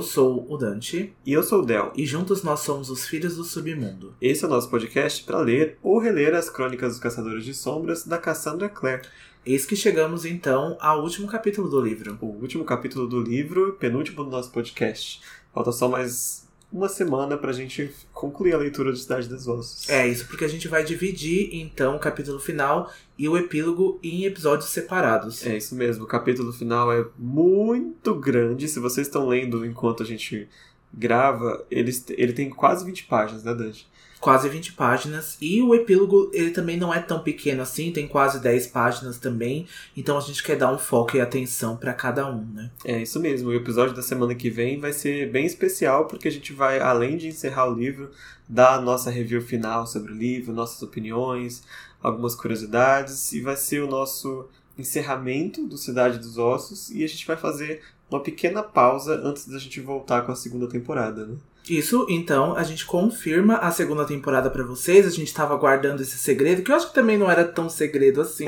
Eu sou o Dante. E eu sou o Del. E juntos nós somos os Filhos do Submundo. Esse é o nosso podcast para ler ou reler as crônicas dos Caçadores de Sombras da Cassandra Clare. Eis que chegamos então ao último capítulo do livro. O último capítulo do livro, penúltimo do nosso podcast. Falta só mais uma semana pra gente concluir a leitura de Cidade dos Ossos. É, isso porque a gente vai dividir então o capítulo final e o epílogo em episódios separados. É isso mesmo, o capítulo final é muito grande. Se vocês estão lendo enquanto a gente grava, ele, ele tem quase 20 páginas, né, Dante? Quase 20 páginas. E o epílogo, ele também não é tão pequeno assim, tem quase 10 páginas também. Então a gente quer dar um foco e atenção para cada um, né? É isso mesmo. O episódio da semana que vem vai ser bem especial, porque a gente vai, além de encerrar o livro, dar a nossa review final sobre o livro, nossas opiniões, algumas curiosidades, e vai ser o nosso encerramento do Cidade dos Ossos, e a gente vai fazer uma pequena pausa antes da gente voltar com a segunda temporada, né? Isso, então, a gente confirma a segunda temporada para vocês. A gente tava guardando esse segredo, que eu acho que também não era tão segredo assim,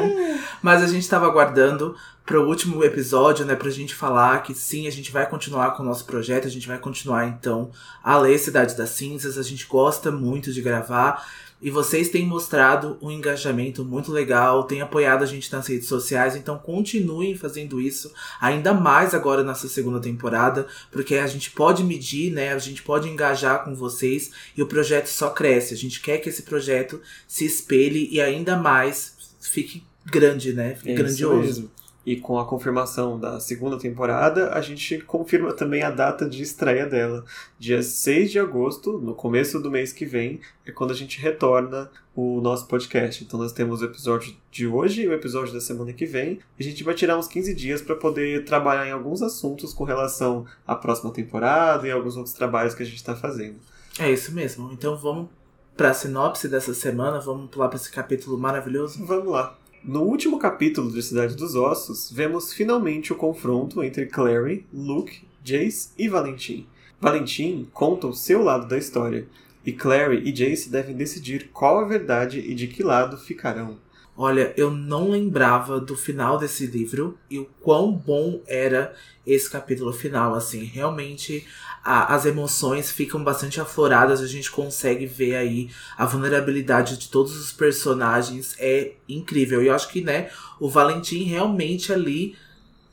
mas a gente tava guardando pro último episódio, né, pra gente falar que sim, a gente vai continuar com o nosso projeto, a gente vai continuar então a ler Cidade das Cinzas, a gente gosta muito de gravar. E vocês têm mostrado um engajamento muito legal, têm apoiado a gente nas redes sociais, então continuem fazendo isso, ainda mais agora nessa segunda temporada, porque a gente pode medir, né? A gente pode engajar com vocês e o projeto só cresce. A gente quer que esse projeto se espelhe e ainda mais fique grande, né? Fique é grandioso. E com a confirmação da segunda temporada, a gente confirma também a data de estreia dela. Dia 6 de agosto, no começo do mês que vem, é quando a gente retorna o nosso podcast. Então nós temos o episódio de hoje e o episódio da semana que vem. A gente vai tirar uns 15 dias para poder trabalhar em alguns assuntos com relação à próxima temporada e alguns outros trabalhos que a gente está fazendo. É isso mesmo. Então vamos para a sinopse dessa semana, vamos pular para esse capítulo maravilhoso? Vamos lá. No último capítulo de Cidade dos Ossos, vemos finalmente o confronto entre Clary, Luke, Jace e Valentim. Valentim conta o seu lado da história, e Clary e Jace devem decidir qual a verdade e de que lado ficarão. Olha, eu não lembrava do final desse livro e o quão bom era esse capítulo final, assim, realmente a, as emoções ficam bastante afloradas, a gente consegue ver aí a vulnerabilidade de todos os personagens, é incrível. E eu acho que, né, o Valentim realmente ali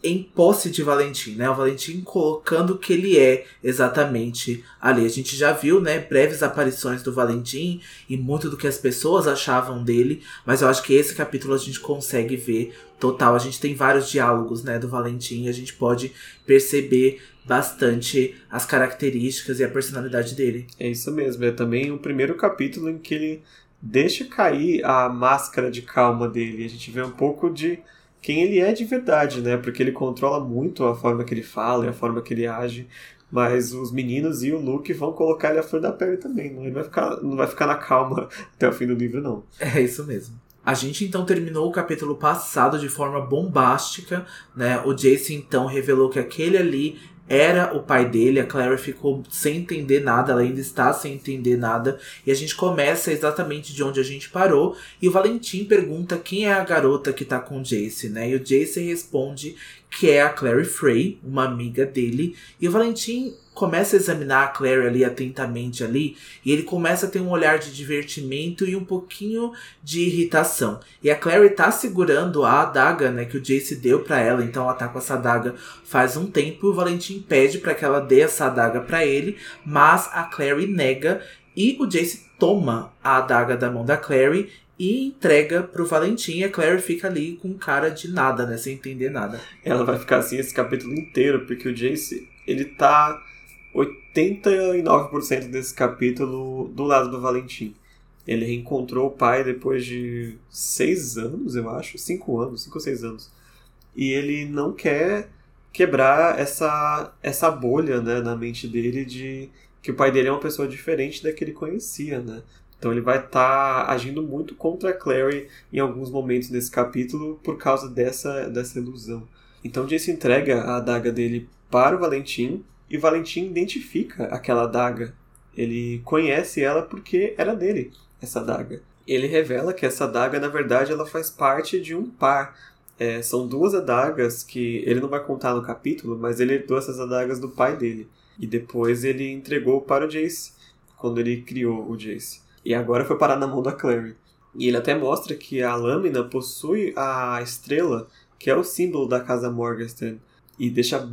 em posse de Valentim, né? O Valentim colocando o que ele é exatamente ali. A gente já viu, né, breves aparições do Valentim e muito do que as pessoas achavam dele, mas eu acho que esse capítulo a gente consegue ver total. A gente tem vários diálogos, né, do Valentim e a gente pode perceber bastante as características e a personalidade dele. É isso mesmo. É também o primeiro capítulo em que ele deixa cair a máscara de calma dele. A gente vê um pouco de quem ele é de verdade, né? Porque ele controla muito a forma que ele fala e a forma que ele age. Mas os meninos e o Luke vão colocar ele à flor da pele também. Não, ele vai ficar, não vai ficar na calma até o fim do livro, não. É isso mesmo. A gente então terminou o capítulo passado de forma bombástica, né? O Jace então revelou que aquele ali era o pai dele, a Clary ficou sem entender nada, ela ainda está sem entender nada, e a gente começa exatamente de onde a gente parou, e o Valentim pergunta quem é a garota que tá com o Jace, né? E o Jace responde que é a Clary Frey, uma amiga dele, e o Valentim começa a examinar a Clary ali atentamente ali, e ele começa a ter um olhar de divertimento e um pouquinho de irritação. E a Clary tá segurando a adaga, né, que o Jace deu para ela, então ela tá com essa adaga faz um tempo, e o Valentim pede para que ela dê essa adaga para ele, mas a Clary nega e o Jace toma a adaga da mão da Clary e entrega pro Valentim. E a Clary fica ali com cara de nada, né? Sem entender nada. Ela vai ficar assim esse capítulo inteiro, porque o Jace, ele tá 89% desse capítulo do lado do Valentim. Ele reencontrou o pai depois de seis anos, eu acho, cinco anos, cinco ou seis anos. E ele não quer quebrar essa, essa bolha né, na mente dele de que o pai dele é uma pessoa diferente da que ele conhecia, né? Então ele vai estar tá agindo muito contra a Clary em alguns momentos desse capítulo por causa dessa, dessa ilusão. Então Jace entrega a adaga dele para o Valentim e Valentim identifica aquela adaga. Ele conhece ela porque era dele, essa adaga. Ele revela que essa adaga, na verdade, ela faz parte de um par. É, são duas adagas que ele não vai contar no capítulo, mas ele herdou essas adagas do pai dele. E depois ele entregou para o Jace, quando ele criou o Jace. E agora foi parar na mão da Clary. E ele até mostra que a lâmina possui a estrela, que é o símbolo da casa Morgenstern. E deixa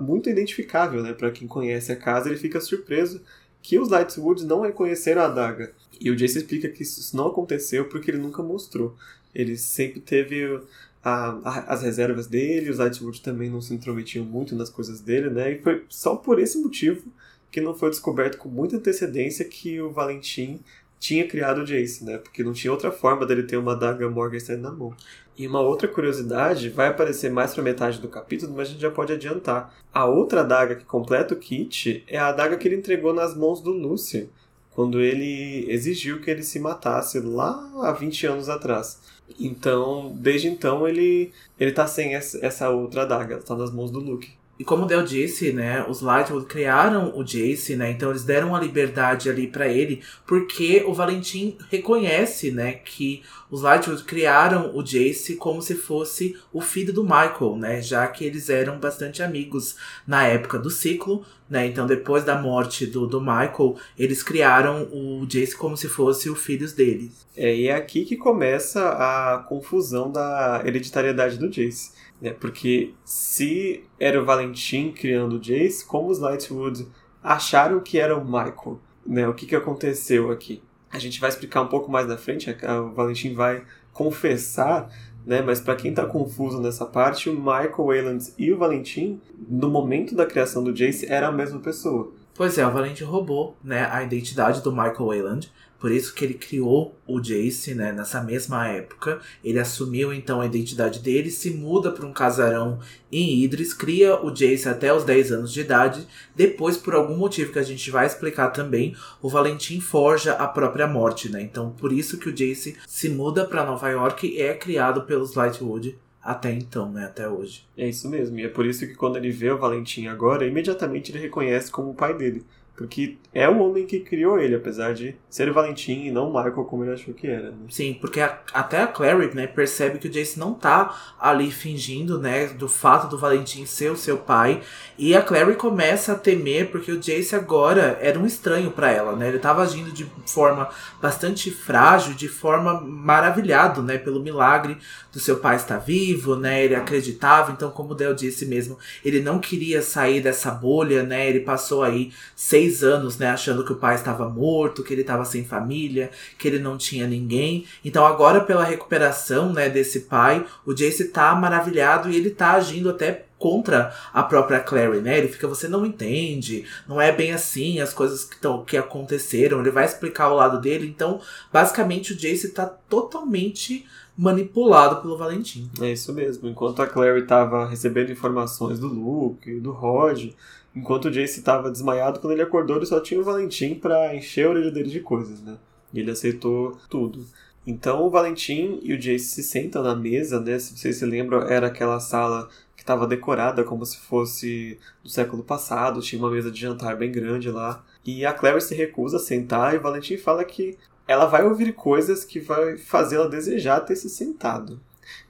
muito identificável, né? Para quem conhece a casa, ele fica surpreso que os Lightwoods não reconheceram a adaga. E o Jace explica que isso não aconteceu porque ele nunca mostrou. Ele sempre teve a, a, as reservas dele, os Lightwood também não se intrometiam muito nas coisas dele, né? E foi só por esse motivo que não foi descoberto com muita antecedência que o Valentim tinha criado o Jace, né? Porque não tinha outra forma dele ter uma adaga Morgenstern na mão. E uma outra curiosidade vai aparecer mais pra metade do capítulo, mas a gente já pode adiantar. A outra adaga que completa o kit é a adaga que ele entregou nas mãos do Lúcio, quando ele exigiu que ele se matasse lá há 20 anos atrás. Então, desde então, ele, ele tá sem essa outra adaga, tá nas mãos do Luke. E como o Del disse, né, os Lightwood criaram o Jace, né, então eles deram a liberdade ali para ele, porque o Valentim reconhece, né, que os Lightwood criaram o Jace como se fosse o filho do Michael, né, já que eles eram bastante amigos na época do ciclo, né, então depois da morte do, do Michael, eles criaram o Jace como se fosse o filho deles. É, e é aqui que começa a confusão da hereditariedade do Jace né? Porque se era o Valentim criando o Jace, como os Lightwood acharam que era o Michael? Né? O que, que aconteceu aqui? A gente vai explicar um pouco mais na frente, o Valentim vai confessar né? Mas para quem está confuso nessa parte, o Michael Wayland e o Valentim, no momento da criação do Jace, eram a mesma pessoa. Pois é, o Valentim roubou, né, a identidade do Michael Wayland por isso que ele criou o Jace, né, nessa mesma época. Ele assumiu então a identidade dele, se muda para um casarão em Idris, cria o Jace até os 10 anos de idade. Depois, por algum motivo que a gente vai explicar também, o Valentim forja a própria morte, né? Então, por isso que o Jace se muda para Nova York e é criado pelos Lightwood até então, né? Até hoje. É isso mesmo. E é por isso que quando ele vê o Valentim agora, imediatamente ele reconhece como o pai dele. Porque é o homem que criou ele, apesar de ser Valentim e não Michael como ele achou que era. Né? Sim, porque a, até a Clary, né, percebe que o Jace não tá ali fingindo, né, do fato do Valentim ser o seu pai. E a Clary começa a temer porque o Jace agora era um estranho para ela, né? Ele tava agindo de forma bastante frágil, de forma maravilhado, né, pelo milagre do seu pai estar vivo, né? Ele acreditava, então como o Del disse mesmo, ele não queria sair dessa bolha, né? Ele passou aí seis seis anos, né, achando que o pai estava morto, que ele estava sem família, que ele não tinha ninguém. Então agora pela recuperação, né, desse pai, o Jace tá maravilhado e ele tá agindo até contra a própria Clary, né? Ele fica, você não entende, não é bem assim as coisas que, tão, que aconteceram. Ele vai explicar o lado dele. Então, basicamente, o Jace tá totalmente manipulado pelo Valentim. É isso mesmo. Enquanto a Clary estava recebendo informações do Luke, do Rod, Enquanto o Jace estava desmaiado, quando ele acordou, ele só tinha o Valentim para encher a orelha dele de coisas, né? E ele aceitou tudo. Então o Valentim e o Jace se sentam na mesa, né? Se vocês se lembram, era aquela sala que estava decorada como se fosse do século passado, tinha uma mesa de jantar bem grande lá. E a Claire se recusa a sentar e o Valentim fala que ela vai ouvir coisas que vai fazê-la desejar ter se sentado.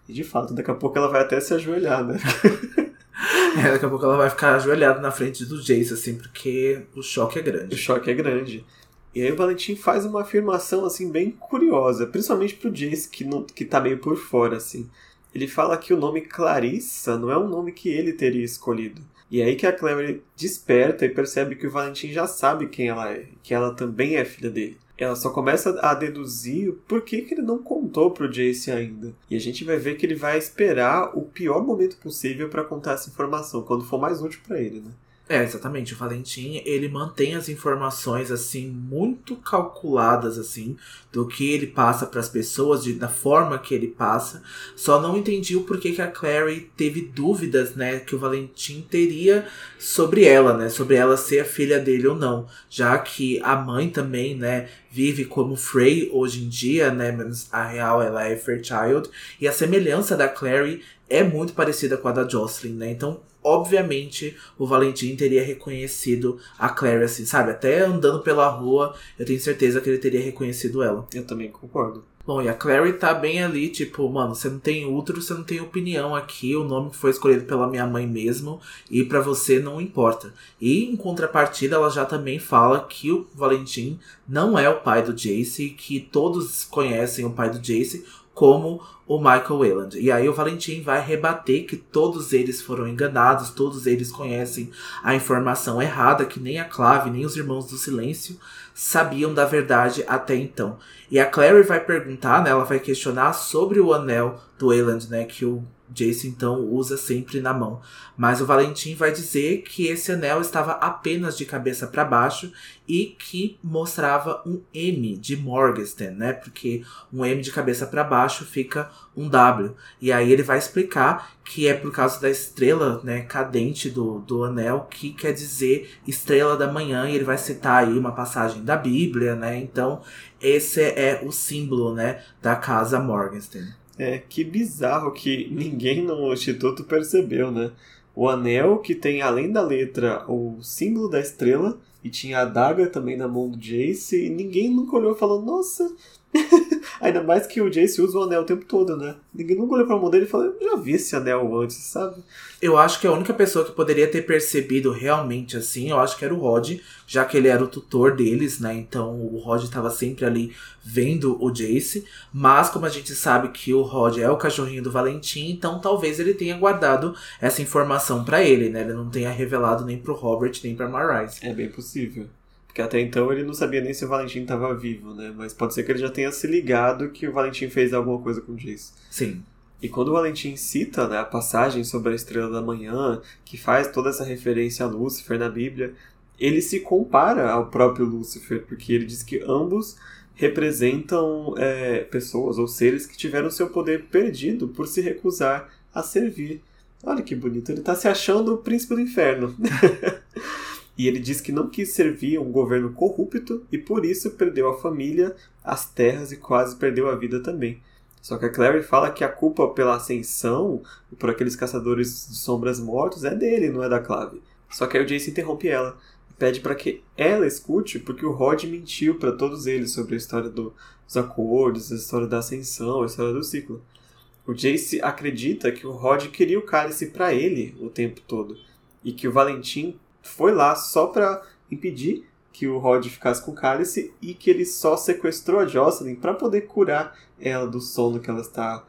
E de fato, daqui a pouco ela vai até se ajoelhar, né? É, daqui a pouco ela vai ficar ajoelhada na frente do Jace, assim, porque o choque é grande. O choque é grande. E aí o Valentim faz uma afirmação, assim, bem curiosa, principalmente pro Jace, que, não, que tá meio por fora, assim. Ele fala que o nome Clarissa não é um nome que ele teria escolhido. E é aí que a Clary desperta e percebe que o Valentim já sabe quem ela é, que ela também é filha dele ela só começa a deduzir por que, que ele não contou pro Jace ainda. E a gente vai ver que ele vai esperar o pior momento possível para contar essa informação, quando for mais útil para ele, né? É, exatamente. O Valentim, ele mantém as informações, assim, muito calculadas, assim, do que ele passa para as pessoas, de, da forma que ele passa. Só não entendi o porquê que a Clary teve dúvidas, né, que o Valentim teria sobre ela, né, sobre ela ser a filha dele ou não. Já que a mãe também, né, vive como Frey hoje em dia, né, mas a real ela é Fairchild. E a semelhança da Clary é muito parecida com a da Jocelyn, né, então obviamente o Valentim teria reconhecido a Clary, assim, sabe? Até andando pela rua, eu tenho certeza que ele teria reconhecido ela. Eu também concordo. Bom, e a Clary tá bem ali, tipo, mano, você não tem útero, você não tem opinião aqui, o nome foi escolhido pela minha mãe mesmo, e para você não importa. E em contrapartida, ela já também fala que o Valentim não é o pai do Jace, que todos conhecem o pai do Jace como o Michael Wayland. E aí o Valentim vai rebater que todos eles foram enganados, todos eles conhecem a informação errada, que nem a Clave, nem os Irmãos do Silêncio sabiam da verdade até então. E a Clary vai perguntar, né, ela vai questionar sobre o anel do Wayland, né, que o Jace então usa sempre na mão. Mas o Valentim vai dizer que esse anel estava apenas de cabeça para baixo e que mostrava um M de Morgenstern, né? Porque um M de cabeça para baixo fica um W. E aí ele vai explicar que é por causa da estrela, né, cadente do, do anel, que quer dizer estrela da manhã, e ele vai citar aí uma passagem da Bíblia, né? Então, esse é o símbolo, né, da casa Morgenstern. É, que bizarro que ninguém no Instituto percebeu, né? O anel que tem, além da letra, o símbolo da estrela, e tinha a adaga também na mão do Jace, e ninguém nunca olhou falando, nossa, Ainda mais que o Jace usa o anel o tempo todo, né? Ninguém nunca olhou pra mão dele e falou, eu já vi esse anel antes, sabe? Eu acho que a única pessoa que poderia ter percebido realmente assim, eu acho que era o Rod, já que ele era o tutor deles, né? Então o Rod estava sempre ali vendo o Jace. Mas como a gente sabe que o Rod é o cachorrinho do Valentim, então talvez ele tenha guardado essa informação para ele, né? Ele não tenha revelado nem pro Robert, nem pra Marise. É bem possível. Porque até então ele não sabia nem se o Valentim estava vivo, né? Mas pode ser que ele já tenha se ligado que o Valentim fez alguma coisa com o Jace. Sim. E quando o Valentim cita né, a passagem sobre a estrela da manhã, que faz toda essa referência a Lúcifer na Bíblia, ele se compara ao próprio Lúcifer, porque ele diz que ambos representam é, pessoas ou seres que tiveram seu poder perdido por se recusar a servir. Olha que bonito, ele está se achando o príncipe do inferno. E ele diz que não quis servir um governo corrupto e por isso perdeu a família, as terras e quase perdeu a vida também. Só que a Clary fala que a culpa pela ascensão por aqueles caçadores de sombras mortos é dele, não é da Clave. Só que aí o Jace interrompe ela e pede para que ela escute porque o Rod mentiu para todos eles sobre a história do, dos acordos, a história da ascensão, a história do ciclo. O Jace acredita que o Rod queria o cálice para ele o tempo todo e que o Valentim foi lá só para impedir que o Rod ficasse com o cálice e que ele só sequestrou a Jocelyn para poder curar ela do sono que ela está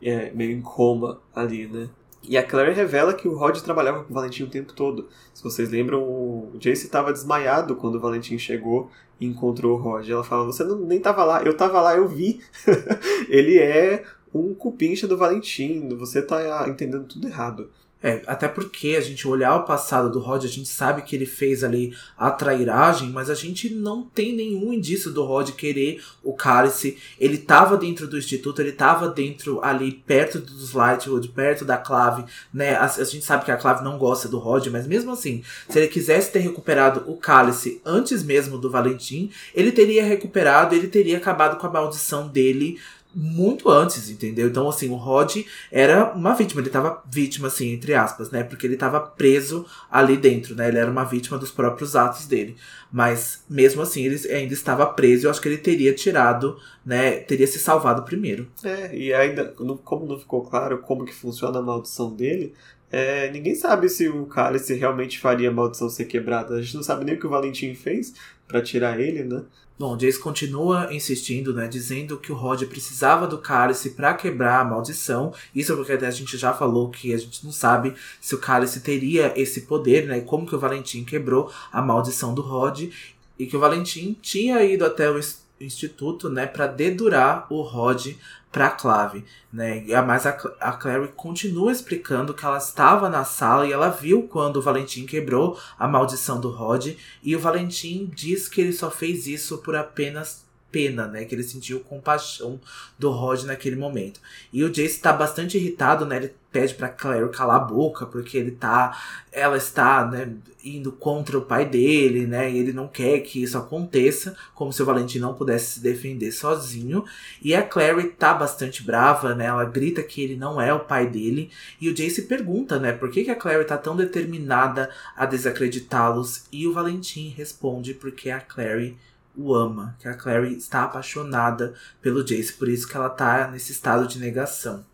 é, meio em coma ali, né? E a Claire revela que o Rod trabalhava com o Valentim o tempo todo. Se vocês lembram, o Jace estava desmaiado quando o Valentim chegou e encontrou o Rod. Ela fala: Você não, nem estava lá, eu estava lá, eu vi. ele é um cupincha do Valentim, você está entendendo tudo errado. É, até porque a gente olhar o passado do Rod, a gente sabe que ele fez ali a trairagem, mas a gente não tem nenhum indício do Rod querer o cálice. Ele tava dentro do instituto, ele tava dentro ali perto dos Lightwood, perto da Clave, né? A, a gente sabe que a Clave não gosta do Rod, mas mesmo assim, se ele quisesse ter recuperado o cálice antes mesmo do Valentim, ele teria recuperado, ele teria acabado com a maldição dele muito antes, entendeu? Então, assim, o Rod era uma vítima, ele tava vítima, assim, entre aspas, né? Porque ele tava preso ali dentro, né? Ele era uma vítima dos próprios atos dele. Mas, mesmo assim, ele ainda estava preso. Eu acho que ele teria tirado, né? Teria se salvado primeiro. É, e ainda, como não ficou claro como que funciona a maldição dele, é, ninguém sabe se o cálice realmente faria a maldição ser quebrada. A gente não sabe nem o que o Valentim fez para tirar ele, né? Bom, Jace continua insistindo, né, dizendo que o Rod precisava do cálice para quebrar a maldição. Isso porque a gente já falou que a gente não sabe se o cálice teria esse poder, né, e como que o Valentim quebrou a maldição do Rod e que o Valentim tinha ido até o instituto, né, para dedurar o Rod para Clave, né? Mas a, a Clary continua explicando que ela estava na sala e ela viu quando o Valentim quebrou a maldição do Rod e o Valentim diz que ele só fez isso por apenas pena, né? Que ele sentiu compaixão do Rod naquele momento. E o Jace tá bastante irritado, né? Ele pede pra Claire calar a boca, porque ele tá. Ela está, né, indo contra o pai dele, né? E ele não quer que isso aconteça, como se o Valentim não pudesse se defender sozinho. E a Clary tá bastante brava, né? Ela grita que ele não é o pai dele. E o Jace pergunta, né, por que, que a Clary tá tão determinada a desacreditá-los? E o Valentim responde porque a Clary o ama, que a Clary está apaixonada pelo Jace, por isso que ela tá nesse estado de negação.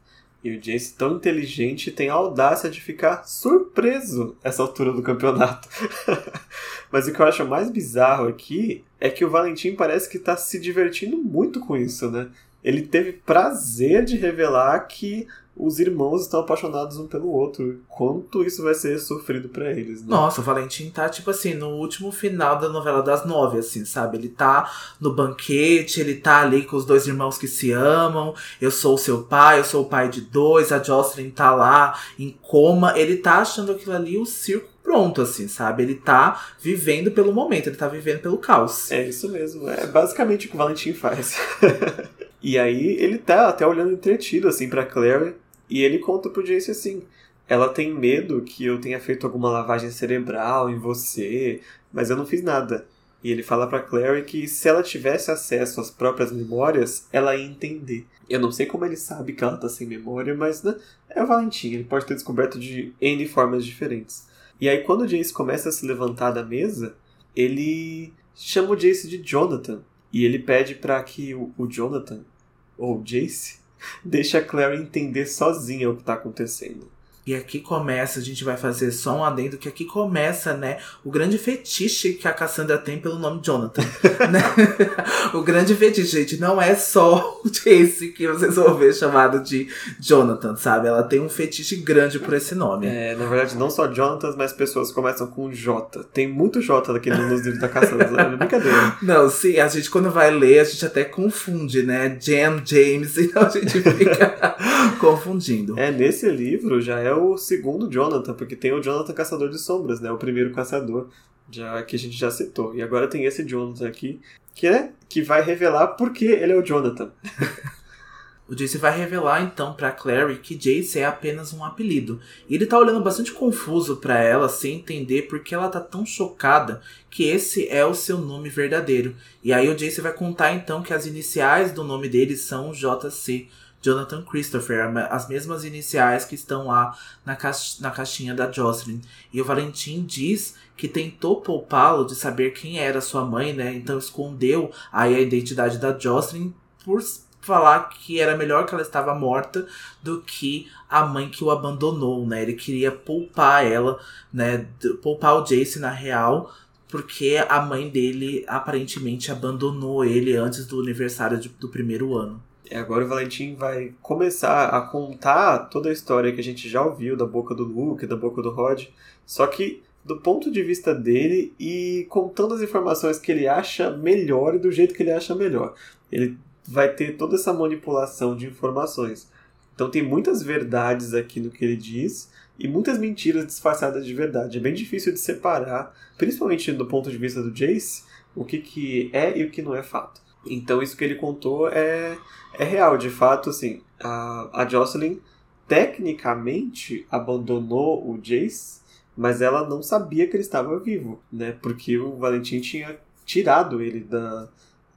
E o Jace, tão inteligente, tem a audácia de ficar surpreso essa altura do campeonato. Mas o que eu acho mais bizarro aqui é que o Valentim parece que tá se divertindo muito com isso, né? Ele teve prazer de revelar que os irmãos estão apaixonados um pelo outro. Quanto isso vai ser sofrido para eles, né? Nossa, o Valentim tá, tipo assim, no último final da novela das nove, assim, sabe? Ele tá no banquete, ele tá ali com os dois irmãos que se amam. Eu sou o seu pai, eu sou o pai de dois. A Jocelyn tá lá em coma. Ele tá achando aquilo ali o circo pronto, assim, sabe? Ele tá vivendo pelo momento, ele tá vivendo pelo caos. É isso mesmo. É basicamente o que o Valentim faz. e aí ele tá até olhando entretido, assim, pra Claire e ele conta pro Jace assim: ela tem medo que eu tenha feito alguma lavagem cerebral em você, mas eu não fiz nada. E ele fala para Clary que se ela tivesse acesso às próprias memórias, ela ia entender. Eu não sei como ele sabe que ela tá sem memória, mas né, é o Valentim, ele pode ter descoberto de N formas diferentes. E aí quando o Jace começa a se levantar da mesa, ele chama o Jace de Jonathan. E ele pede para que o, o Jonathan, ou Jace, deixa a Clary entender sozinha o que tá acontecendo. E aqui começa, a gente vai fazer só um adendo, que aqui começa, né, o grande fetiche que a Cassandra tem pelo nome Jonathan. né? o grande fetiche, gente, não é só o Chase que vocês vão ver chamado de Jonathan, sabe? Ela tem um fetiche grande por esse nome. É, na verdade, não só Jonathan, mas pessoas começam com J. Tem muito J daquele nos livros da Cassandra, é brincadeira. Não, sim, a gente quando vai ler, a gente até confunde, né? Jam, James, então a gente fica confundindo. É, nesse livro já é o segundo Jonathan, porque tem o Jonathan Caçador de Sombras, né? O primeiro caçador, já que a gente já citou. E agora tem esse Jonathan aqui, que é que vai revelar por que ele é o Jonathan. O Jace vai revelar então para Clary que Jace é apenas um apelido. E ele tá olhando bastante confuso para ela, sem entender por que ela tá tão chocada que esse é o seu nome verdadeiro. E aí o Jace vai contar então que as iniciais do nome dele são JC. Jonathan Christopher, as mesmas iniciais que estão lá na, caixa, na caixinha da Jocelyn. E o Valentim diz que tentou poupá-lo de saber quem era sua mãe, né? Então escondeu aí a identidade da Jocelyn por falar que era melhor que ela estava morta do que a mãe que o abandonou, né? Ele queria poupar ela, né? Poupar o Jace na real, porque a mãe dele aparentemente abandonou ele antes do aniversário de, do primeiro ano. E agora o Valentim vai começar a contar toda a história que a gente já ouviu da boca do Luke, da boca do Rod, só que do ponto de vista dele e contando as informações que ele acha melhor e do jeito que ele acha melhor. Ele vai ter toda essa manipulação de informações. Então tem muitas verdades aqui no que ele diz e muitas mentiras disfarçadas de verdade. É bem difícil de separar, principalmente do ponto de vista do Jace, o que, que é e o que não é fato. Então isso que ele contou é, é real, de fato, assim, a, a Jocelyn tecnicamente abandonou o Jace, mas ela não sabia que ele estava vivo, né? Porque o Valentim tinha tirado ele da,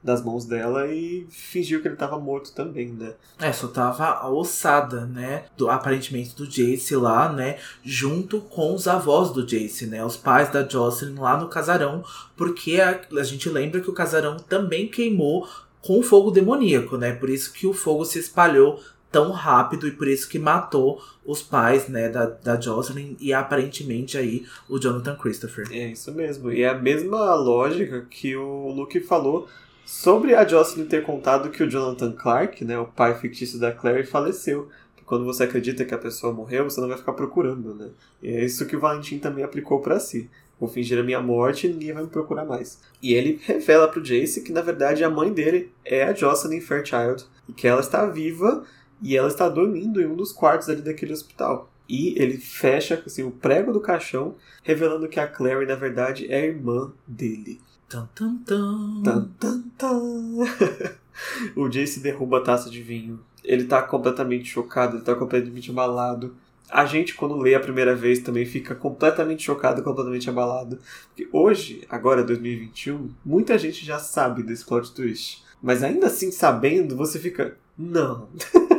das mãos dela e fingiu que ele estava morto também, né? É, só tava a ossada, né? Do, aparentemente do Jace lá, né? Junto com os avós do Jace, né? Os pais da Jocelyn lá no casarão, porque a, a gente lembra que o casarão também queimou com fogo demoníaco, né? Por isso que o fogo se espalhou tão rápido e por isso que matou os pais, né, da, da Jocelyn e aparentemente aí o Jonathan Christopher. É isso mesmo. E é a mesma lógica que o Luke falou Sobre a Jocelyn ter contado que o Jonathan Clark, né, o pai fictício da Claire, faleceu. Quando você acredita que a pessoa morreu, você não vai ficar procurando, né? E é isso que o Valentim também aplicou para si. Vou fingir a minha morte e ninguém vai me procurar mais. E ele revela pro Jace que, na verdade, a mãe dele é a Jocelyn Fairchild. E que ela está viva e ela está dormindo em um dos quartos ali daquele hospital. E ele fecha assim, o prego do caixão, revelando que a Clary, na verdade, é a irmã dele. Tan, tan, tan. Tan, tan, tan. o Jace derruba a taça de vinho. Ele tá completamente chocado, ele tá completamente abalado. A gente, quando lê a primeira vez, também fica completamente chocado, completamente abalado. Porque hoje, agora 2021, muita gente já sabe desse plot twist. Mas ainda assim, sabendo, você fica. Não.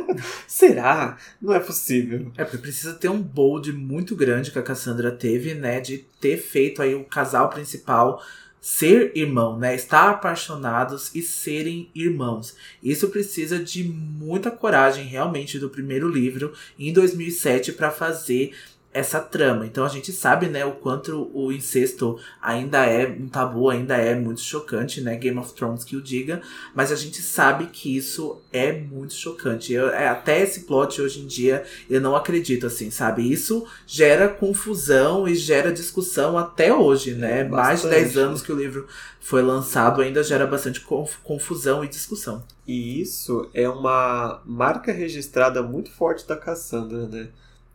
Será? Não é possível. É porque precisa ter um bold muito grande que a Cassandra teve, né? De ter feito aí o casal principal ser irmão, né? Estar apaixonados e serem irmãos. Isso precisa de muita coragem realmente do primeiro livro em 2007 para fazer essa trama. Então a gente sabe, né, o quanto o incesto ainda é um tabu, ainda é muito chocante, né, Game of Thrones que o diga, mas a gente sabe que isso é muito chocante. Eu, é, até esse plot hoje em dia eu não acredito assim, sabe? Isso gera confusão e gera discussão até hoje, né? Mais de 10 anos que o livro foi lançado ainda gera bastante confusão e discussão. E isso é uma marca registrada muito forte da Cassandra, né?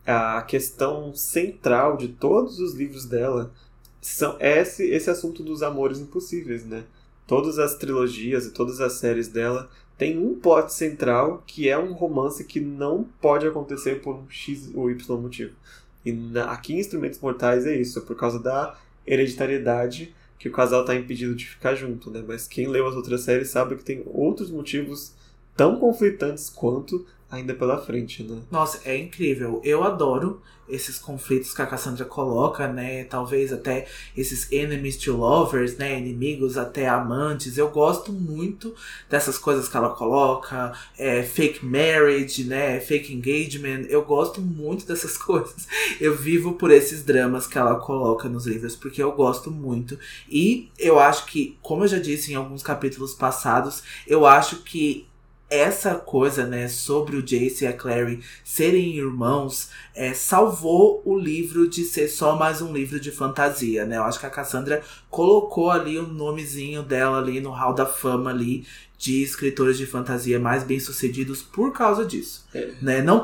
A questão central de todos os livros dela são esse, esse assunto dos amores impossíveis, né? Todas as trilogias e todas as séries dela tem um plot central que é um romance que não pode acontecer por um X ou Y motivo. E na, aqui em Instrumentos Mortais é isso, é por causa da hereditariedade que o casal está impedido de ficar junto, né? Mas quem leu as outras séries sabe que tem outros motivos tão conflitantes quanto ainda pela frente, né? Nossa, é incrível. Eu adoro esses conflitos que a Cassandra coloca, né? Talvez até esses enemies to lovers, né? Inimigos até amantes. Eu gosto muito dessas coisas que ela coloca. É, fake marriage, né? Fake engagement. Eu gosto muito dessas coisas. Eu vivo por esses dramas que ela coloca nos livros, porque eu gosto muito. E eu acho que, como eu já disse em alguns capítulos passados, eu acho que essa coisa, né, sobre o Jace e a Clary serem irmãos, é, salvou o livro de ser só mais um livro de fantasia, né? Eu acho que a Cassandra colocou ali o nomezinho dela ali no hall da fama ali de escritores de fantasia mais bem-sucedidos por causa disso, é. né? Não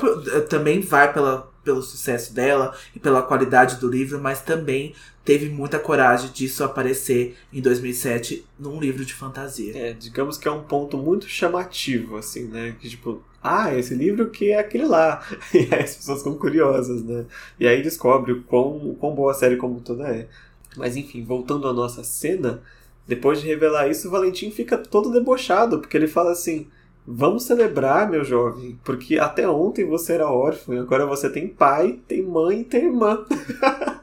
também vai pela pelo sucesso dela e pela qualidade do livro, mas também teve muita coragem disso aparecer em 2007 num livro de fantasia. É, digamos que é um ponto muito chamativo, assim, né? Que tipo, ah, esse livro que é aquele lá. E aí as pessoas ficam curiosas, né? E aí descobre o quão, o quão boa a série como toda é. Mas enfim, voltando à nossa cena, depois de revelar isso, o Valentim fica todo debochado, porque ele fala assim. Vamos celebrar, meu jovem, porque até ontem você era órfão e agora você tem pai, tem mãe e tem irmã.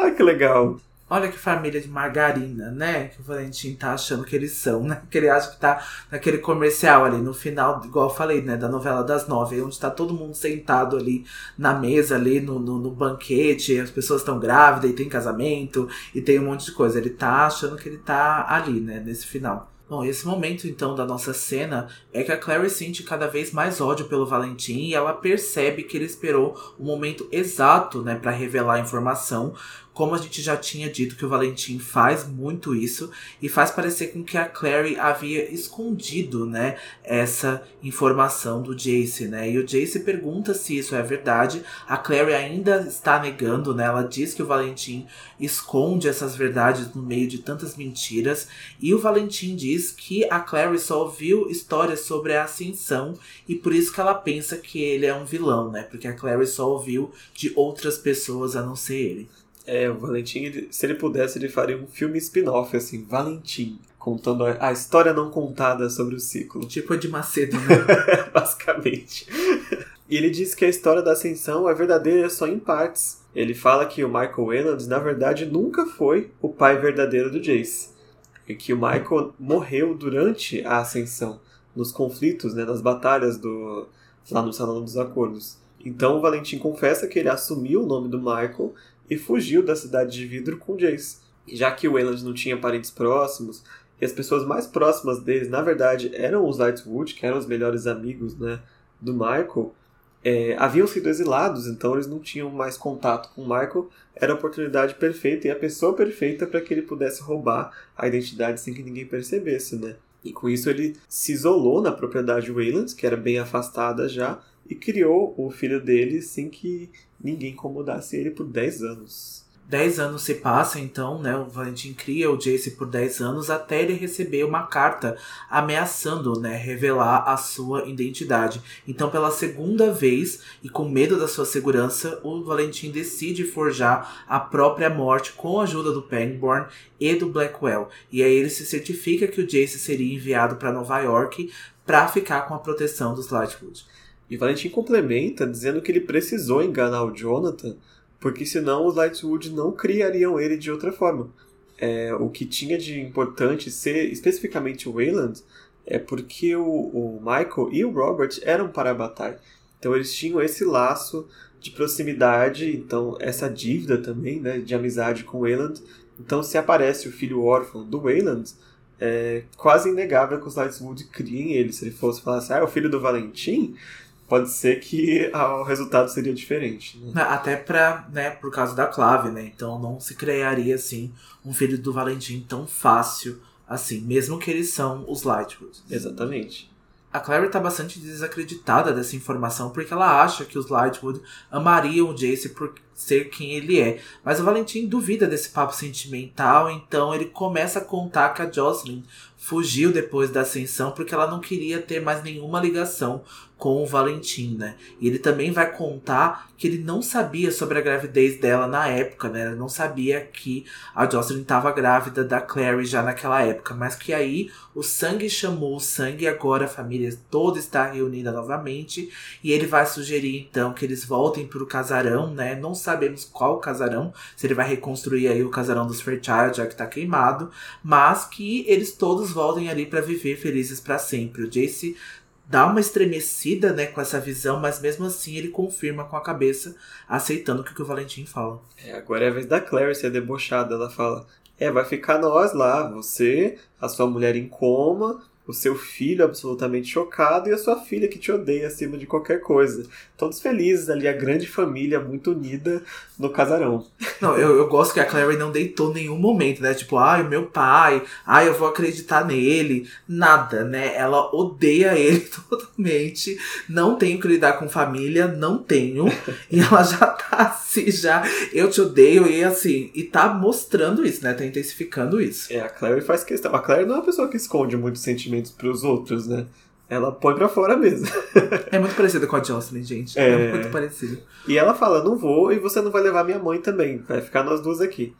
Ai, que legal. Olha que família de margarina, né? Que o Valentim tá achando que eles são, né? Que ele acha que tá naquele comercial ali no final, igual eu falei, né? Da novela das nove, onde tá todo mundo sentado ali na mesa, ali no, no, no banquete, as pessoas estão grávidas e tem casamento e tem um monte de coisa. Ele tá achando que ele tá ali, né? Nesse final. Bom, esse momento então da nossa cena é que a Clary sente cada vez mais ódio pelo Valentim e ela percebe que ele esperou o momento exato, né, para revelar a informação, como a gente já tinha dito que o Valentim faz muito isso e faz parecer com que a Clary havia escondido, né, essa informação do Jace, né? E o Jace pergunta se isso é verdade. A Clary ainda está negando, né? Ela diz que o Valentim esconde essas verdades no meio de tantas mentiras e o Valentim diz que a Clary só ouviu histórias sobre a ascensão e por isso que ela pensa que ele é um vilão, né? Porque a Clary só ouviu de outras pessoas a não ser ele. É, o Valentim, ele, se ele pudesse, ele faria um filme spin-off, assim, Valentim, contando a, a, história não contada sobre o ciclo. Tipo de Macedo, né? Basicamente. E ele diz que a história da Ascensão é verdadeira só em partes. Ele fala que o Michael Wayland, na verdade, nunca foi o pai verdadeiro do Jace. E que o Michael morreu durante a Ascensão, nos conflitos, né, nas batalhas do lá no Salão dos Acordos. Então o Valentim confessa que ele assumiu o nome do Michael e fugiu da cidade de vidro com Jace. Já que o Wayland não tinha parentes próximos, e as pessoas mais próximas deles, na verdade, eram os Lightwood, que eram os melhores amigos né, do Michael, é, haviam sido exilados, então eles não tinham mais contato com o Michael. Era a oportunidade perfeita e a pessoa perfeita para que ele pudesse roubar a identidade sem que ninguém percebesse, né? E com isso ele se isolou na propriedade Wayland, que era bem afastada já, e criou o filho dele sem que ninguém incomodasse ele por 10 anos. 10 anos se passam, então, né? O Valentim cria o Jace por 10 anos até ele receber uma carta ameaçando, né? Revelar a sua identidade. Então, pela segunda vez, e com medo da sua segurança, o Valentim decide forjar a própria morte com a ajuda do Pangborn e do Blackwell. E aí ele se certifica que o Jace seria enviado para Nova York para ficar com a proteção dos Lightwood. E Valentim complementa dizendo que ele precisou enganar o Jonathan, porque senão os Lightwood não criariam ele de outra forma. é, o que tinha de importante ser especificamente o Wayland é porque o, o Michael e o Robert eram para a batalha. Então eles tinham esse laço de proximidade, então essa dívida também, né, de amizade com o Wayland. Então se aparece o filho órfão do Wayland, é quase inegável que os Lightwood criem ele. Se ele fosse falar assim, ah, é o filho do Valentim, pode ser que o resultado seria diferente. Né? Até pra, né, por causa da clave, né? Então não se criaria assim um filho do Valentim tão fácil assim, mesmo que eles são os Lightwood. Exatamente. A Clary está bastante desacreditada dessa informação porque ela acha que os Lightwood amariam o Jace por ser quem ele é. Mas o Valentim duvida desse papo sentimental, então ele começa a contar que a Jocelyn fugiu depois da ascensão porque ela não queria ter mais nenhuma ligação com o Valentim, né? E ele também vai contar que ele não sabia sobre a gravidez dela na época, né? Ele não sabia que a Jocelyn estava grávida da Clary já naquela época, mas que aí o sangue chamou o sangue e agora a família toda está reunida novamente e ele vai sugerir então que eles voltem para o casarão, né? Não sabemos qual casarão, se ele vai reconstruir aí o casarão dos Fairchild já que está queimado, mas que eles todos voltem ali para viver felizes para sempre. O Jace dá uma estremecida, né, com essa visão, mas mesmo assim ele confirma com a cabeça, aceitando o que o Valentim fala. É, agora é a vez da Clary ser debochada. Ela fala: É, vai ficar nós lá, você, a sua mulher em coma, o seu filho absolutamente chocado e a sua filha que te odeia acima de qualquer coisa. Todos felizes ali, a grande família muito unida no casarão. Não, eu, eu gosto que a Clary não deitou nenhum momento, né? Tipo, ai, o meu pai, ai, eu vou acreditar nele. Nada, né? Ela odeia ele totalmente. Não tenho que lidar com família, não tenho. e ela já tá assim, já, eu te odeio, e assim, e tá mostrando isso, né? Tá intensificando isso. É, a Clary faz questão. A Clary não é uma pessoa que esconde muitos sentimentos pros outros, né? Ela põe pra fora mesmo. é muito parecida com a Jocelyn, gente. É, é muito parecido. E ela fala: não vou e você não vai levar minha mãe também. Vai ficar nós duas aqui.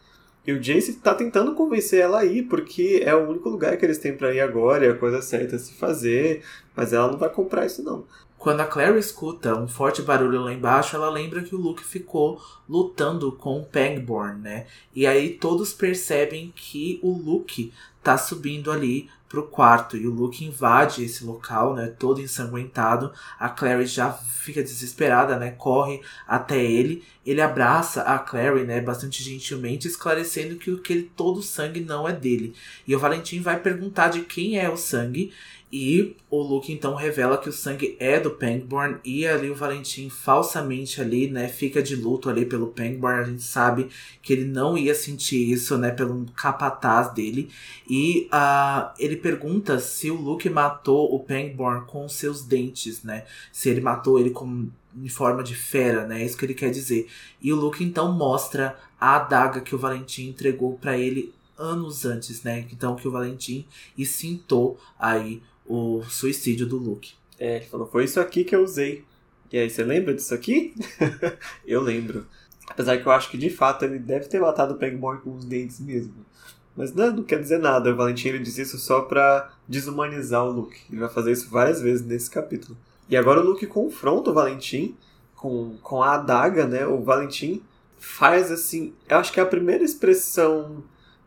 E o Jace tá tentando convencer ela a ir, porque é o único lugar que eles têm para ir agora, é a coisa certa a se fazer. Mas ela não vai comprar isso, não. Quando a Claire escuta um forte barulho lá embaixo, ela lembra que o Luke ficou lutando com o Pangborn, né? E aí todos percebem que o Luke tá subindo ali pro quarto e o Luke invade esse local, né, todo ensanguentado. A Clary já fica desesperada, né, corre até ele. Ele abraça a Clary, né, bastante gentilmente, esclarecendo que aquele todo sangue não é dele. E o Valentim vai perguntar de quem é o sangue e o Luke então revela que o sangue é do Pangborn e ali o Valentim falsamente ali, né, fica de luto ali pelo Pangborn. A gente sabe que ele não ia sentir isso, né, pelo capataz dele. E uh, ele pergunta se o Luke matou o Pangborn com seus dentes, né? Se ele matou ele com em forma de fera, né? É isso que ele quer dizer. E o Luke então mostra a adaga que o Valentim entregou para ele anos antes, né? Então que o Valentim excintou aí o suicídio do Luke. É, ele falou, foi isso aqui que eu usei. E aí, você lembra disso aqui? eu lembro. Apesar que eu acho que de fato ele deve ter matado o Pegboy com os dentes mesmo. Mas não, não quer dizer nada, o Valentim ele diz isso só pra desumanizar o Luke. Ele vai fazer isso várias vezes nesse capítulo. E agora o Luke confronta o Valentim com, com a adaga, né? O Valentim faz assim. Eu acho que é a primeira expressão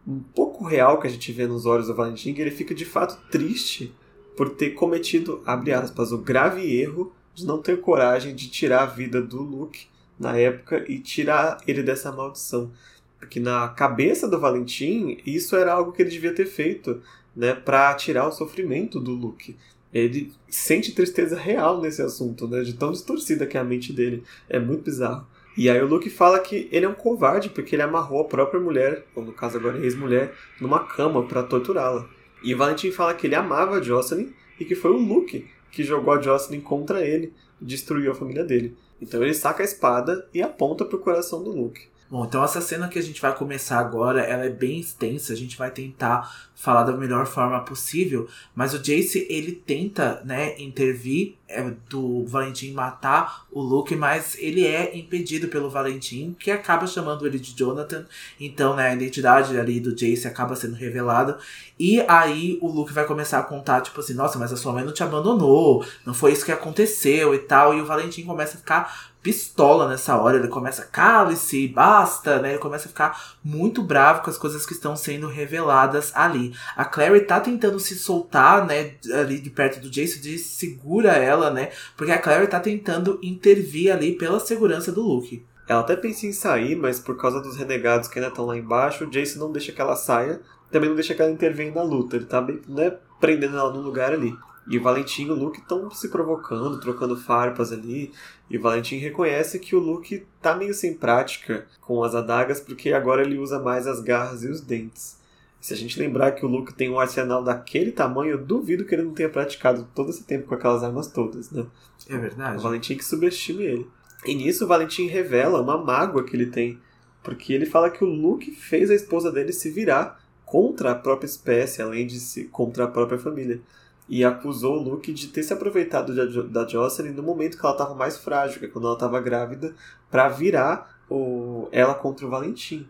um pouco real que a gente vê nos olhos do Valentim, que ele fica de fato triste por ter cometido, abre aspas, o grave erro de não ter coragem de tirar a vida do Luke na época e tirar ele dessa maldição. Porque na cabeça do Valentim, isso era algo que ele devia ter feito, né, para tirar o sofrimento do Luke. Ele sente tristeza real nesse assunto, né, de tão distorcida que é a mente dele. É muito bizarro. E aí o Luke fala que ele é um covarde porque ele amarrou a própria mulher, ou no caso agora ex-mulher, numa cama para torturá-la. E Valentim fala que ele amava a Jocelyn e que foi o Luke que jogou a Jocelyn contra ele e destruiu a família dele. Então ele saca a espada e aponta pro coração do Luke. Bom, então essa cena que a gente vai começar agora, ela é bem extensa, a gente vai tentar falar da melhor forma possível, mas o Jace, ele tenta, né, intervir é, do Valentim matar o Luke, mas ele é impedido pelo Valentim, que acaba chamando ele de Jonathan, então, né, a identidade ali do Jace acaba sendo revelada, e aí o Luke vai começar a contar, tipo assim, nossa, mas a sua mãe não te abandonou, não foi isso que aconteceu e tal, e o Valentim começa a ficar pistola nessa hora, ele começa, cale-se, basta, né? Ele começa a ficar muito bravo com as coisas que estão sendo reveladas ali. A Clary tá tentando se soltar, né, ali de perto do Jace, de segura ela, né? Porque a Clary tá tentando intervir ali pela segurança do Luke. Ela até pensa em sair, mas por causa dos renegados que ainda estão lá embaixo, o Jace não deixa que ela saia, também não deixa que ela intervenha na luta. Ele tá bem, né, prendendo ela num lugar ali. E o Valentim e o Luke estão se provocando, trocando farpas ali. E o Valentim reconhece que o Luke tá meio sem prática com as adagas, porque agora ele usa mais as garras e os dentes. Se a gente lembrar que o Luke tem um arsenal daquele tamanho, eu duvido que ele não tenha praticado todo esse tempo com aquelas armas todas, né? É verdade. O Valentim que subestime ele. E nisso o Valentim revela uma mágoa que ele tem, porque ele fala que o Luke fez a esposa dele se virar contra a própria espécie, além de se contra a própria família e acusou o Luke de ter se aproveitado da Jocelyn no momento que ela estava mais frágil, que é quando ela estava grávida, para virar o, ela contra o Valentim.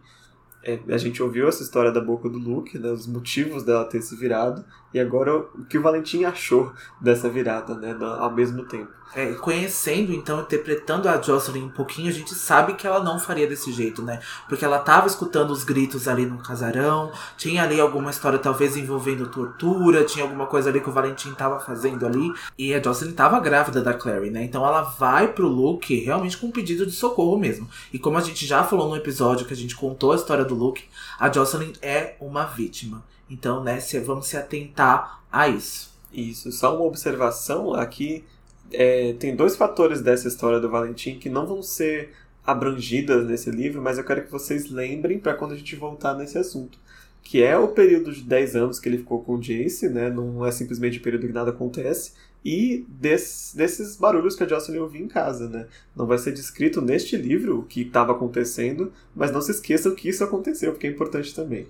É, a gente ouviu essa história da boca do Luke, né, os motivos dela ter se virado, e agora o que o Valentim achou dessa virada, né, ao mesmo tempo. É, conhecendo, então, interpretando a Jocelyn um pouquinho, a gente sabe que ela não faria desse jeito, né? Porque ela tava escutando os gritos ali no casarão, tinha ali alguma história talvez envolvendo tortura, tinha alguma coisa ali que o Valentim tava fazendo ali, e a Jocelyn tava grávida da Clary, né? Então ela vai pro Luke realmente com um pedido de socorro mesmo. E como a gente já falou no episódio que a gente contou a história do Luke, a Jocelyn é uma vítima. Então, né, vamos se atentar a isso. Isso, só uma observação aqui. É, tem dois fatores dessa história do Valentim que não vão ser abrangidas nesse livro, mas eu quero que vocês lembrem para quando a gente voltar nesse assunto. Que é o período de 10 anos que ele ficou com o Jace, né? Não é simplesmente o período que nada acontece. E des, desses barulhos que a Jocelyn ouvia em casa, né? Não vai ser descrito neste livro o que estava acontecendo, mas não se esqueçam que isso aconteceu, porque é importante também.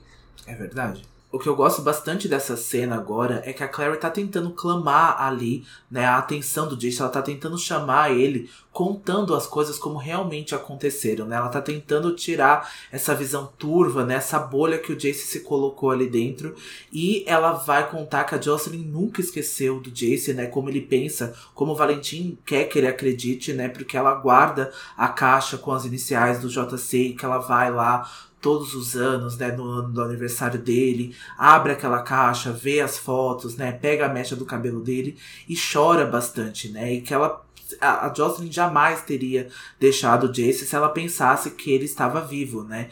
É verdade o que eu gosto bastante dessa cena agora é que a Clary tá tentando clamar ali, né, a atenção do Jace, ela tá tentando chamar ele, contando as coisas como realmente aconteceram, né? Ela tá tentando tirar essa visão turva, né, essa bolha que o Jace se colocou ali dentro, e ela vai contar que a Jocelyn nunca esqueceu do Jace, né, como ele pensa, como o Valentim quer que ele acredite, né, porque ela guarda a caixa com as iniciais do JC e que ela vai lá todos os anos, né, no ano do aniversário dele, abre aquela caixa, vê as fotos, né, pega a mecha do cabelo dele e chora bastante, né, e que ela a, Jocelyn jamais teria deixado o Jace se ela pensasse que ele estava vivo, né?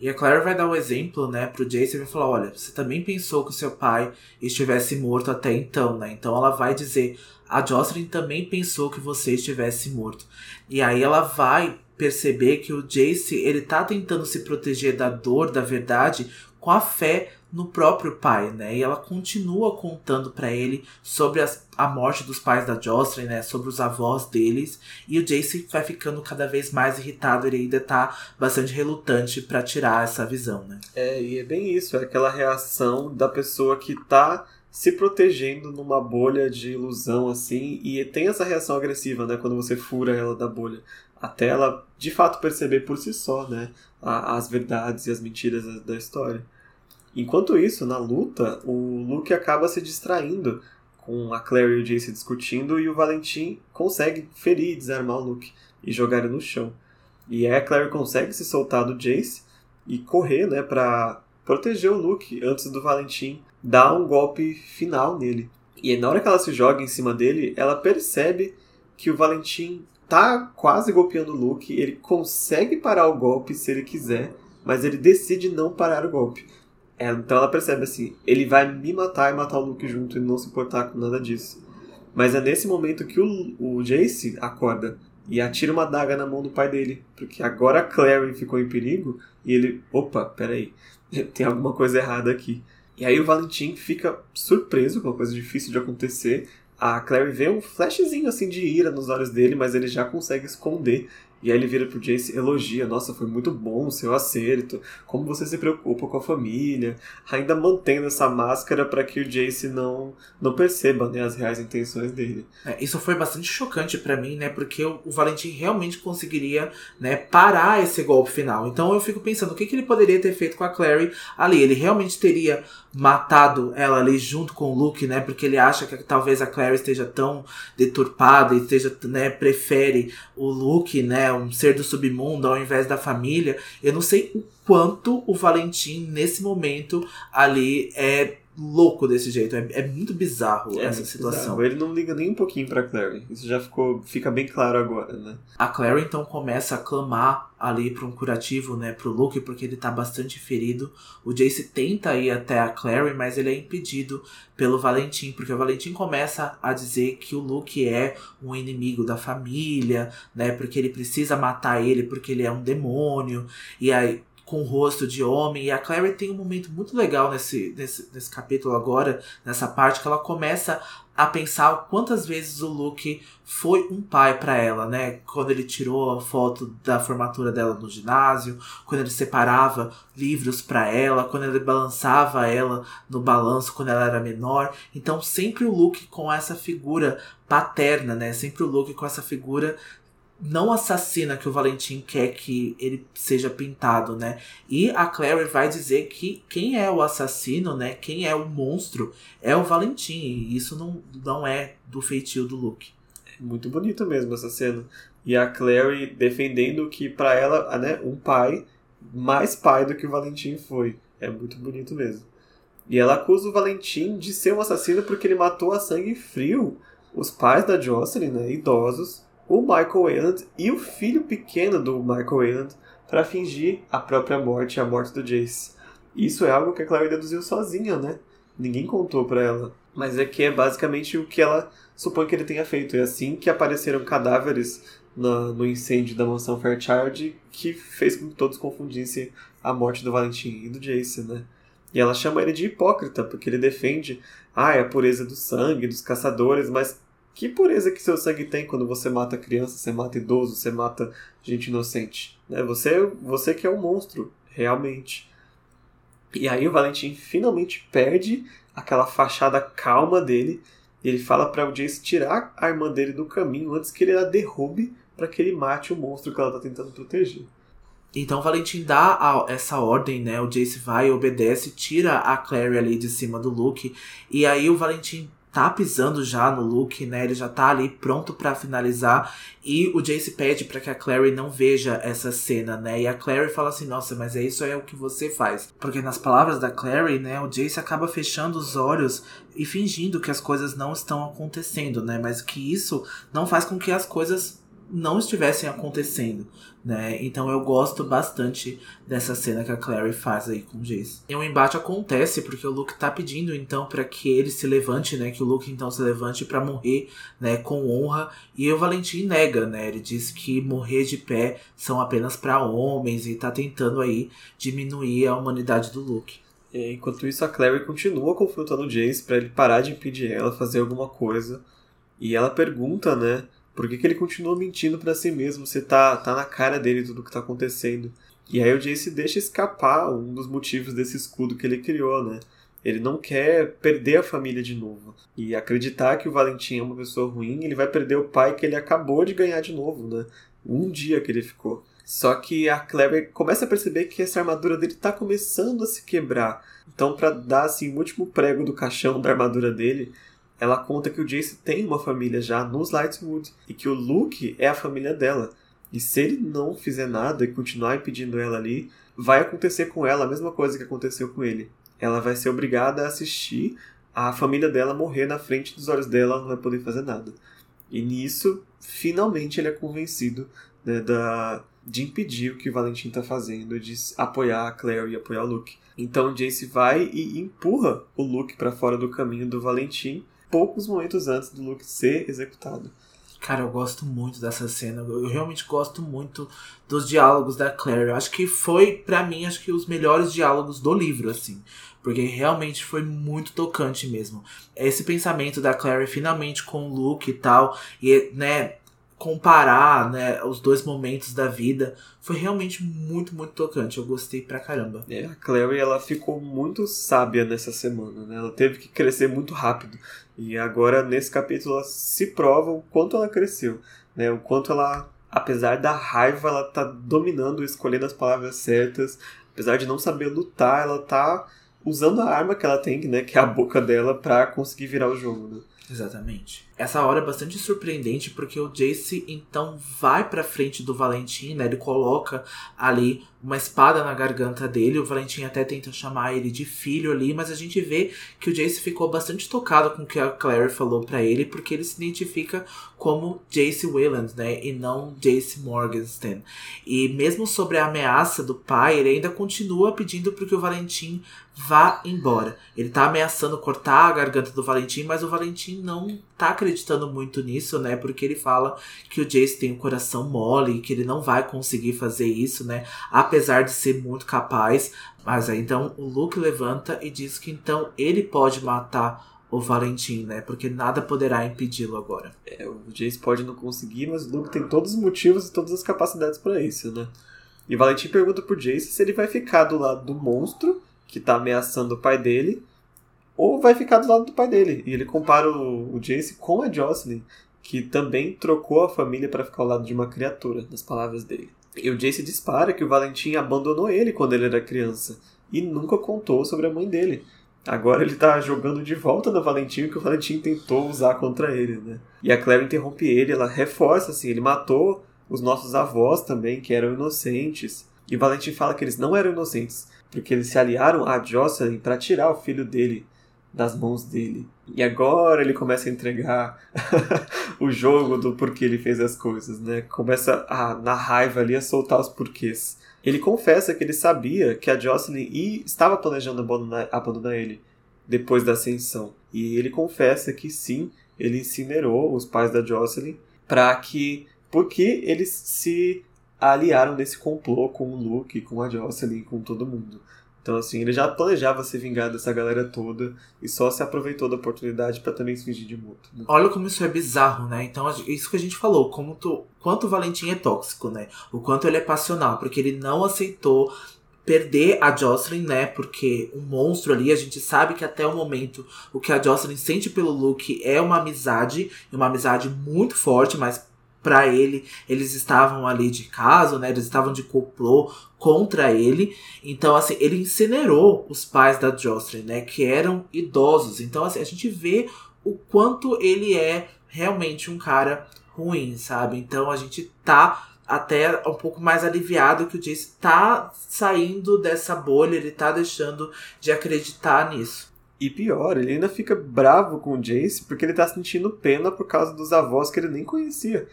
E a Claire vai dar o um exemplo, né, pro Jace e vai falar, olha, você também pensou que o seu pai estivesse morto até então, né? Então ela vai dizer, a Jocelyn também pensou que você estivesse morto. E aí ela vai perceber que o Jace ele tá tentando se proteger da dor, da verdade, com a fé no próprio pai, né? E ela continua contando para ele sobre as, a morte dos pais da Jocelyn, né? Sobre os avós deles. E o Jace vai ficando cada vez mais irritado. Ele ainda tá bastante relutante para tirar essa visão, né? É, e é bem isso. É aquela reação da pessoa que tá se protegendo numa bolha de ilusão, assim. E tem essa reação agressiva, né? Quando você fura ela da bolha até ela de fato perceber por si só, né, as verdades e as mentiras da história. Enquanto isso, na luta, o Luke acaba se distraindo com a Claire e o Jace discutindo e o Valentim consegue ferir e desarmar o Luke e jogar ele no chão. E aí a Claire consegue se soltar do Jace e correr, né, para proteger o Luke antes do Valentim dar um golpe final nele. E na hora que ela se joga em cima dele, ela percebe que o Valentim tá quase golpeando o Luke, ele consegue parar o golpe se ele quiser, mas ele decide não parar o golpe. É, então ela percebe assim, ele vai me matar e matar o Luke junto e não se importar com nada disso. Mas é nesse momento que o, o Jace acorda e atira uma daga na mão do pai dele, porque agora a Clary ficou em perigo e ele, opa, peraí, tem alguma coisa errada aqui. E aí o Valentim fica surpreso com uma coisa difícil de acontecer, a Clary vê um flashzinho assim de ira nos olhos dele, mas ele já consegue esconder E aí ele vira pro Jace elogia, nossa, foi muito bom o seu acerto, como você se preocupa com a família, ainda mantendo essa máscara para que o Jace não, não perceba né, as reais intenções dele. É, isso foi bastante chocante para mim, né, porque o, o, Valentim realmente conseguiria né, parar esse golpe final. Então eu fico pensando, o que, que ele poderia ter feito com a Clary ali? Ele realmente teria matado ela ali junto com o Luke, né? Porque ele acha que talvez a Clary esteja tão deturpada e esteja, né, prefere o Luke, né, um ser do submundo ao invés da família. Eu não sei o quanto o Valentim nesse momento ali é louco desse jeito. É, é muito bizarro é essa situação. Bizarro. Ele não liga nem um pouquinho pra Clary. Isso já ficou, fica bem claro agora, né? A Clary então começa a clamar ali para um curativo, né, pro Luke, porque ele tá bastante ferido. O Jace tenta ir até a Clary, mas ele é impedido pelo Valentim, porque o Valentim começa a dizer que o Luke é um inimigo da família, né, porque ele precisa matar ele porque ele é um demônio. E aí com o rosto de homem. E a Clary tem um momento muito legal nesse, nesse, nesse capítulo agora, nessa parte, que ela começa a pensar quantas vezes o Luke foi um pai para ela, né? Quando ele tirou a foto da formatura dela no ginásio, quando ele separava livros para ela, quando ele balançava ela no balanço quando ela era menor. Então sempre o Luke com essa figura paterna, né? Sempre o Luke com essa figura não assassina que o Valentim quer que ele seja pintado, né? E a Clary vai dizer que quem é o assassino, né? Quem é o monstro é o Valentim. E isso não, não é do feitio do Luke. É muito bonito mesmo essa cena. E a Clary defendendo que para ela, né, um pai mais pai do que o Valentim foi. É muito bonito mesmo. E ela acusa o Valentim de ser um assassino porque ele matou a sangue frio os pais da Jocelyn, né, idosos, o Michael Wayland e o filho pequeno do Michael Wayland para fingir a própria morte, a morte do Jace. Isso é algo que a Claire deduziu sozinha, né? Ninguém contou para ela. Mas é que é basicamente o que ela supõe que ele tenha feito. É assim que apareceram cadáveres no, no incêndio da mansão Fairchild que fez com que todos confundissem a morte do Valentim e do Jace, né? E ela chama ele de hipócrita, porque ele defende ah, é a pureza do sangue, dos caçadores, mas que pureza que seu sangue tem quando você mata criança, você mata idoso, você mata gente inocente? Né? Você, você que é um monstro, realmente. E aí o Valentim finalmente perde aquela fachada calma dele. E ele fala para o Jace tirar a irmã dele do caminho antes que ele a derrube para que ele mate o monstro que ela está tentando proteger. Então o Valentim dá a, essa ordem, né? O Jace vai, obedece, tira a Clary ali de cima do Luke. E aí o Valentim tá pisando já no Luke, né? Ele já tá ali pronto para finalizar. E o Jace pede para que a Clary não veja essa cena, né? E a Clary fala assim: Nossa, mas é isso é o que você faz. Porque nas palavras da Clary, né? O Jace acaba fechando os olhos e fingindo que as coisas não estão acontecendo, né? Mas que isso não faz com que as coisas não estivessem acontecendo, né? Então eu gosto bastante dessa cena que a Clary faz aí com o Jace. E o embate acontece porque o Luke tá pedindo então para que ele se levante, né? Que o Luke então se levante para morrer, né? Com honra. E o Valentim nega, né? Ele diz que morrer de pé são apenas para homens e tá tentando aí diminuir a humanidade do Luke. É, enquanto isso, a Clary continua confrontando o Jace para ele parar de impedir ela fazer alguma coisa. E ela pergunta, né? Por que, que ele continua mentindo para si mesmo se tá, tá na cara dele tudo que tá acontecendo? E aí o Jace deixa escapar um dos motivos desse escudo que ele criou, né? Ele não quer perder a família de novo. E acreditar que o Valentim é uma pessoa ruim, ele vai perder o pai que ele acabou de ganhar de novo, né? Um dia que ele ficou. Só que a Claire começa a perceber que essa armadura dele tá começando a se quebrar. Então, para dar assim o último prego do caixão da armadura dele, ela conta que o Jace tem uma família já nos Lightwood e que o Luke é a família dela. E se ele não fizer nada e continuar impedindo ela ali, vai acontecer com ela a mesma coisa que aconteceu com ele. Ela vai ser obrigada a assistir a família dela morrer na frente dos olhos dela, ela não vai poder fazer nada. E nisso, finalmente ele é convencido né, da, de impedir o que o Valentim está fazendo, de apoiar a Claire e apoiar o Luke. Então Jace vai e empurra o Luke para fora do caminho do Valentim poucos momentos antes do Luke ser executado. Cara, eu gosto muito dessa cena. Eu realmente gosto muito dos diálogos da Claire. Eu acho que foi, para mim, acho que os melhores diálogos do livro, assim. Porque realmente foi muito tocante mesmo. Esse pensamento da Claire finalmente com o Luke e tal. E, né, comparar, né, os dois momentos da vida, foi realmente muito, muito tocante. Eu gostei pra caramba. É, a Clary, ela ficou muito sábia nessa semana, né? Ela teve que crescer muito rápido. E agora, nesse capítulo, ela se prova o quanto ela cresceu, né? O quanto ela, apesar da raiva, ela tá dominando, escolhendo as palavras certas. Apesar de não saber lutar, ela tá usando a arma que ela tem, né? Que é a boca dela, pra conseguir virar o jogo, né? Exatamente. Essa hora é bastante surpreendente porque o Jace então vai pra frente do Valentim, né? Ele coloca ali uma espada na garganta dele. O Valentim até tenta chamar ele de filho ali, mas a gente vê que o Jace ficou bastante tocado com o que a Claire falou para ele, porque ele se identifica como Jace Wayland, né? E não Jace Morgenstern. E mesmo sobre a ameaça do pai, ele ainda continua pedindo para que o Valentim vá embora. Ele tá ameaçando cortar a garganta do Valentim, mas o Valentim não tá acreditando muito nisso, né? Porque ele fala que o Jace tem o um coração mole, que ele não vai conseguir fazer isso, né? Apesar de ser muito capaz. Mas aí então o Luke levanta e diz que então ele pode matar o Valentim, né? Porque nada poderá impedi-lo agora. É, o Jace pode não conseguir, mas o Luke tem todos os motivos e todas as capacidades para isso, né? E Valentim pergunta pro Jace se ele vai ficar do lado do monstro que tá ameaçando o pai dele ou vai ficar do lado do pai dele. E ele compara o, o Jace com a Jocelyn, que também trocou a família para ficar ao lado de uma criatura, nas palavras dele. E o Jace dispara que o Valentim abandonou ele quando ele era criança e nunca contou sobre a mãe dele. Agora ele tá jogando de volta no Valentim que o Valentim tentou usar contra ele, né? E a Claire interrompe ele, ela reforça assim, ele matou os nossos avós também, que eram inocentes. E o Valentim fala que eles não eram inocentes, porque eles se aliaram a Jocelyn para tirar o filho dele das mãos dele. E agora ele começa a entregar o jogo do porquê ele fez as coisas, né? Começa a, na raiva ali, a soltar os porquês. Ele confessa que ele sabia que a Jocelyn estava planejando abandonar, abandonar ele depois da ascensão. E ele confessa que sim, ele incinerou os pais da Jocelyn para que. porque eles se aliaram nesse complô com o Luke, com a Jocelyn, com todo mundo. Então, assim, ele já planejava se vingar dessa galera toda e só se aproveitou da oportunidade para também se fingir de morto. Né? Olha como isso é bizarro, né? Então, isso que a gente falou, como tu, quanto o Valentim é tóxico, né? O quanto ele é passional, porque ele não aceitou perder a Jocelyn, né? Porque um monstro ali, a gente sabe que até o momento o que a Jocelyn sente pelo Luke é uma amizade, uma amizade muito forte, mas para ele, eles estavam ali de caso, né? Eles estavam de complô contra ele. Então, assim, ele incinerou os pais da Jocelyn, né? Que eram idosos. Então, assim, a gente vê o quanto ele é realmente um cara ruim, sabe? Então, a gente tá até um pouco mais aliviado que o Jace tá saindo dessa bolha, ele tá deixando de acreditar nisso. E pior, ele ainda fica bravo com o Jace porque ele tá sentindo pena por causa dos avós que ele nem conhecia.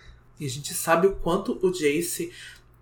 E a gente sabe o quanto o Jace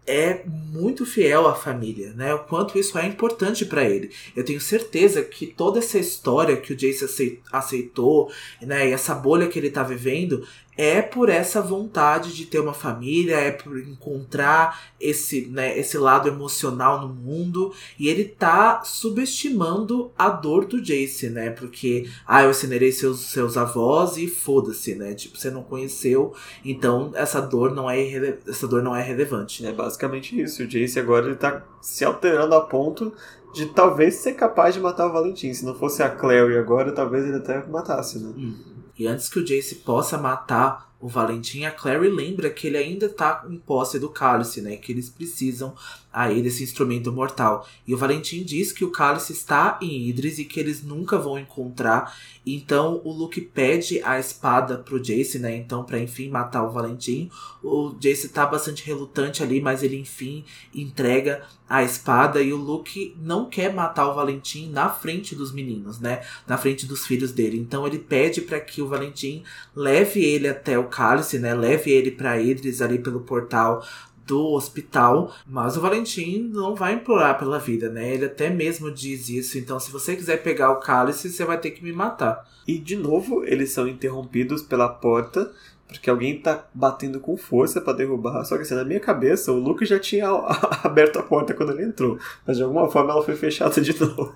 é muito fiel à família, né? O quanto isso é importante para ele. Eu tenho certeza que toda essa história que o Jace aceitou, né, e essa bolha que ele tá vivendo, é por essa vontade de ter uma família, é por encontrar esse, né, esse lado emocional no mundo. E ele tá subestimando a dor do Jace, né? Porque, ah, eu incinerei seus, seus avós e foda-se, né? Tipo, você não conheceu, então essa dor não é, essa dor não é relevante. É basicamente isso. O Jace agora ele tá se alterando a ponto de talvez ser capaz de matar o Valentim. Se não fosse a Clary agora, talvez ele até matasse, né? Hum. E antes que o Jace possa matar o Valentim, a Clary lembra que ele ainda está em posse do cálice, né? Que eles precisam aí desse instrumento mortal. E o Valentim diz que o cálice está em Idris e que eles nunca vão encontrar. Então o Luke pede a espada pro Jace, né? Então para enfim matar o Valentim. O Jace tá bastante relutante ali, mas ele enfim entrega a espada e o Luke não quer matar o Valentim na frente dos meninos, né? Na frente dos filhos dele. Então ele pede para que o Valentim leve ele até o cálice, né? Leve ele para Idris ali pelo portal do hospital, mas o Valentim não vai implorar pela vida, né? Ele até mesmo diz isso. Então, se você quiser pegar o cálice, você vai ter que me matar. E de novo, eles são interrompidos pela porta, porque alguém tá batendo com força para derrubar. Só que assim, na minha cabeça, o Luke já tinha aberto a porta quando ele entrou, mas de alguma forma ela foi fechada de novo.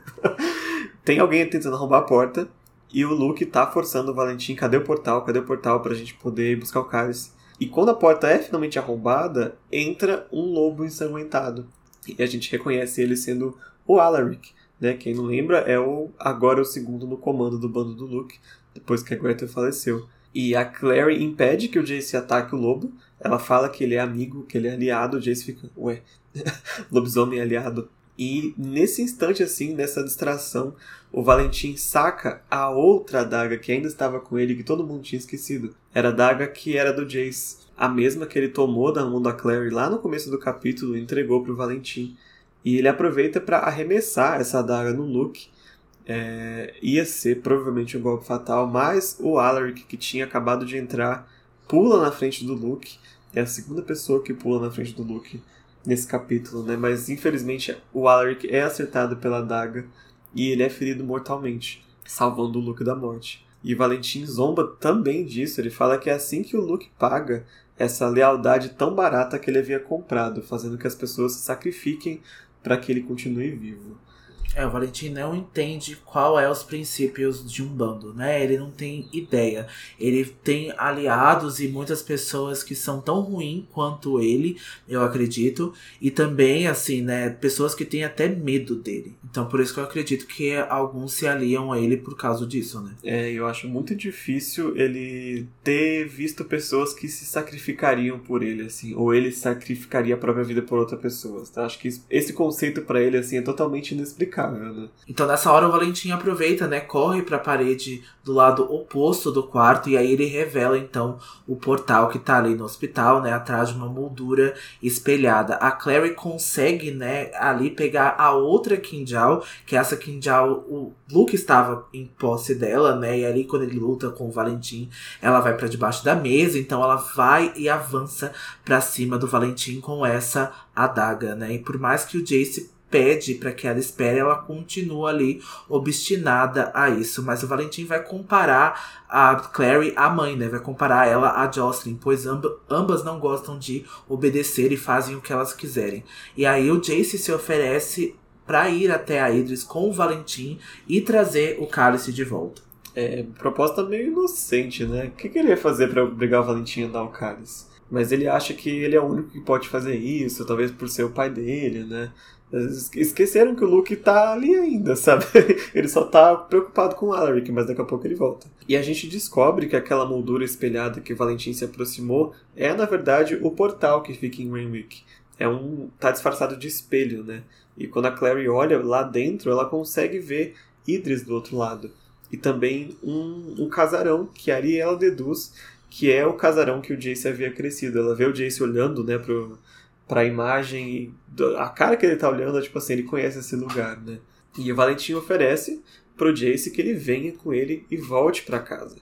Tem alguém tentando arrombar a porta. E o Luke tá forçando o Valentim, cadê o portal? Cadê o portal pra gente poder buscar o cálice? E quando a porta é finalmente arrombada, entra um lobo ensanguentado. E a gente reconhece ele sendo o Alaric, né? Quem não lembra é o agora o segundo no comando do bando do Luke, depois que a Greta faleceu. E a Clary impede que o Jace ataque o lobo. Ela fala que ele é amigo, que ele é aliado. O Jace fica, ué, lobisomem aliado. E nesse instante, assim, nessa distração, o Valentim saca a outra adaga que ainda estava com ele, que todo mundo tinha esquecido. Era a adaga que era do Jace. A mesma que ele tomou da mão da Clary lá no começo do capítulo e entregou para o Valentim. E ele aproveita para arremessar essa adaga no Luke é, ia ser provavelmente um golpe fatal, mas o Alaric, que tinha acabado de entrar, pula na frente do Luke. É a segunda pessoa que pula na frente do Luke nesse capítulo, né? Mas infelizmente o Alaric é acertado pela daga e ele é ferido mortalmente, salvando o Luke da morte. E Valentim zomba também disso, ele fala que é assim que o Luke paga essa lealdade tão barata que ele havia comprado, fazendo que as pessoas se sacrifiquem para que ele continue vivo. É, o Valentim não entende qual é os princípios de um bando, né? Ele não tem ideia. Ele tem aliados e muitas pessoas que são tão ruins quanto ele, eu acredito. E também, assim, né, pessoas que têm até medo dele. Então, por isso que eu acredito que alguns se aliam a ele por causa disso, né? É, eu acho muito difícil ele ter visto pessoas que se sacrificariam por ele, assim. Ou ele sacrificaria a própria vida por outra pessoa. Tá? Acho que esse conceito para ele, assim, é totalmente inexplicável. Né? Então nessa hora o Valentim aproveita, né? Corre para a parede do lado oposto do quarto e aí ele revela então o portal que tá ali no hospital, né? Atrás de uma moldura espelhada. A Clary consegue, né? Ali pegar a outra Kinjal, que é essa Kinjal, o Luke estava em posse dela, né? E ali quando ele luta com o Valentim, ela vai para debaixo da mesa, então ela vai e avança para cima do Valentim com essa adaga, né? E por mais que o Jace pede para que ela espere, ela continua ali obstinada a isso. Mas o Valentim vai comparar a Clary à mãe, né? Vai comparar ela a Jocelyn, pois amb ambas não gostam de obedecer e fazem o que elas quiserem. E aí o Jace se oferece para ir até a Idris com o Valentim e trazer o cálice de volta. É, proposta meio inocente, né? O que, que ele ia fazer para obrigar o Valentim a dar o cálice? Mas ele acha que ele é o único que pode fazer isso, talvez por ser o pai dele, né? Esqueceram que o Luke tá ali ainda, sabe? Ele só tá preocupado com o Alaric, mas daqui a pouco ele volta. E a gente descobre que aquela moldura espelhada que Valentim se aproximou é, na verdade, o portal que fica em Rainwick. É um. tá disfarçado de espelho, né? E quando a Clary olha lá dentro, ela consegue ver Idris do outro lado. E também um, um casarão que ali ela deduz que é o casarão que o Jace havia crescido. Ela vê o Jace olhando, né, pro, pra imagem e a cara que ele tá olhando é tipo assim, ele conhece esse lugar, né? E o Valentim oferece pro Jace que ele venha com ele e volte para casa.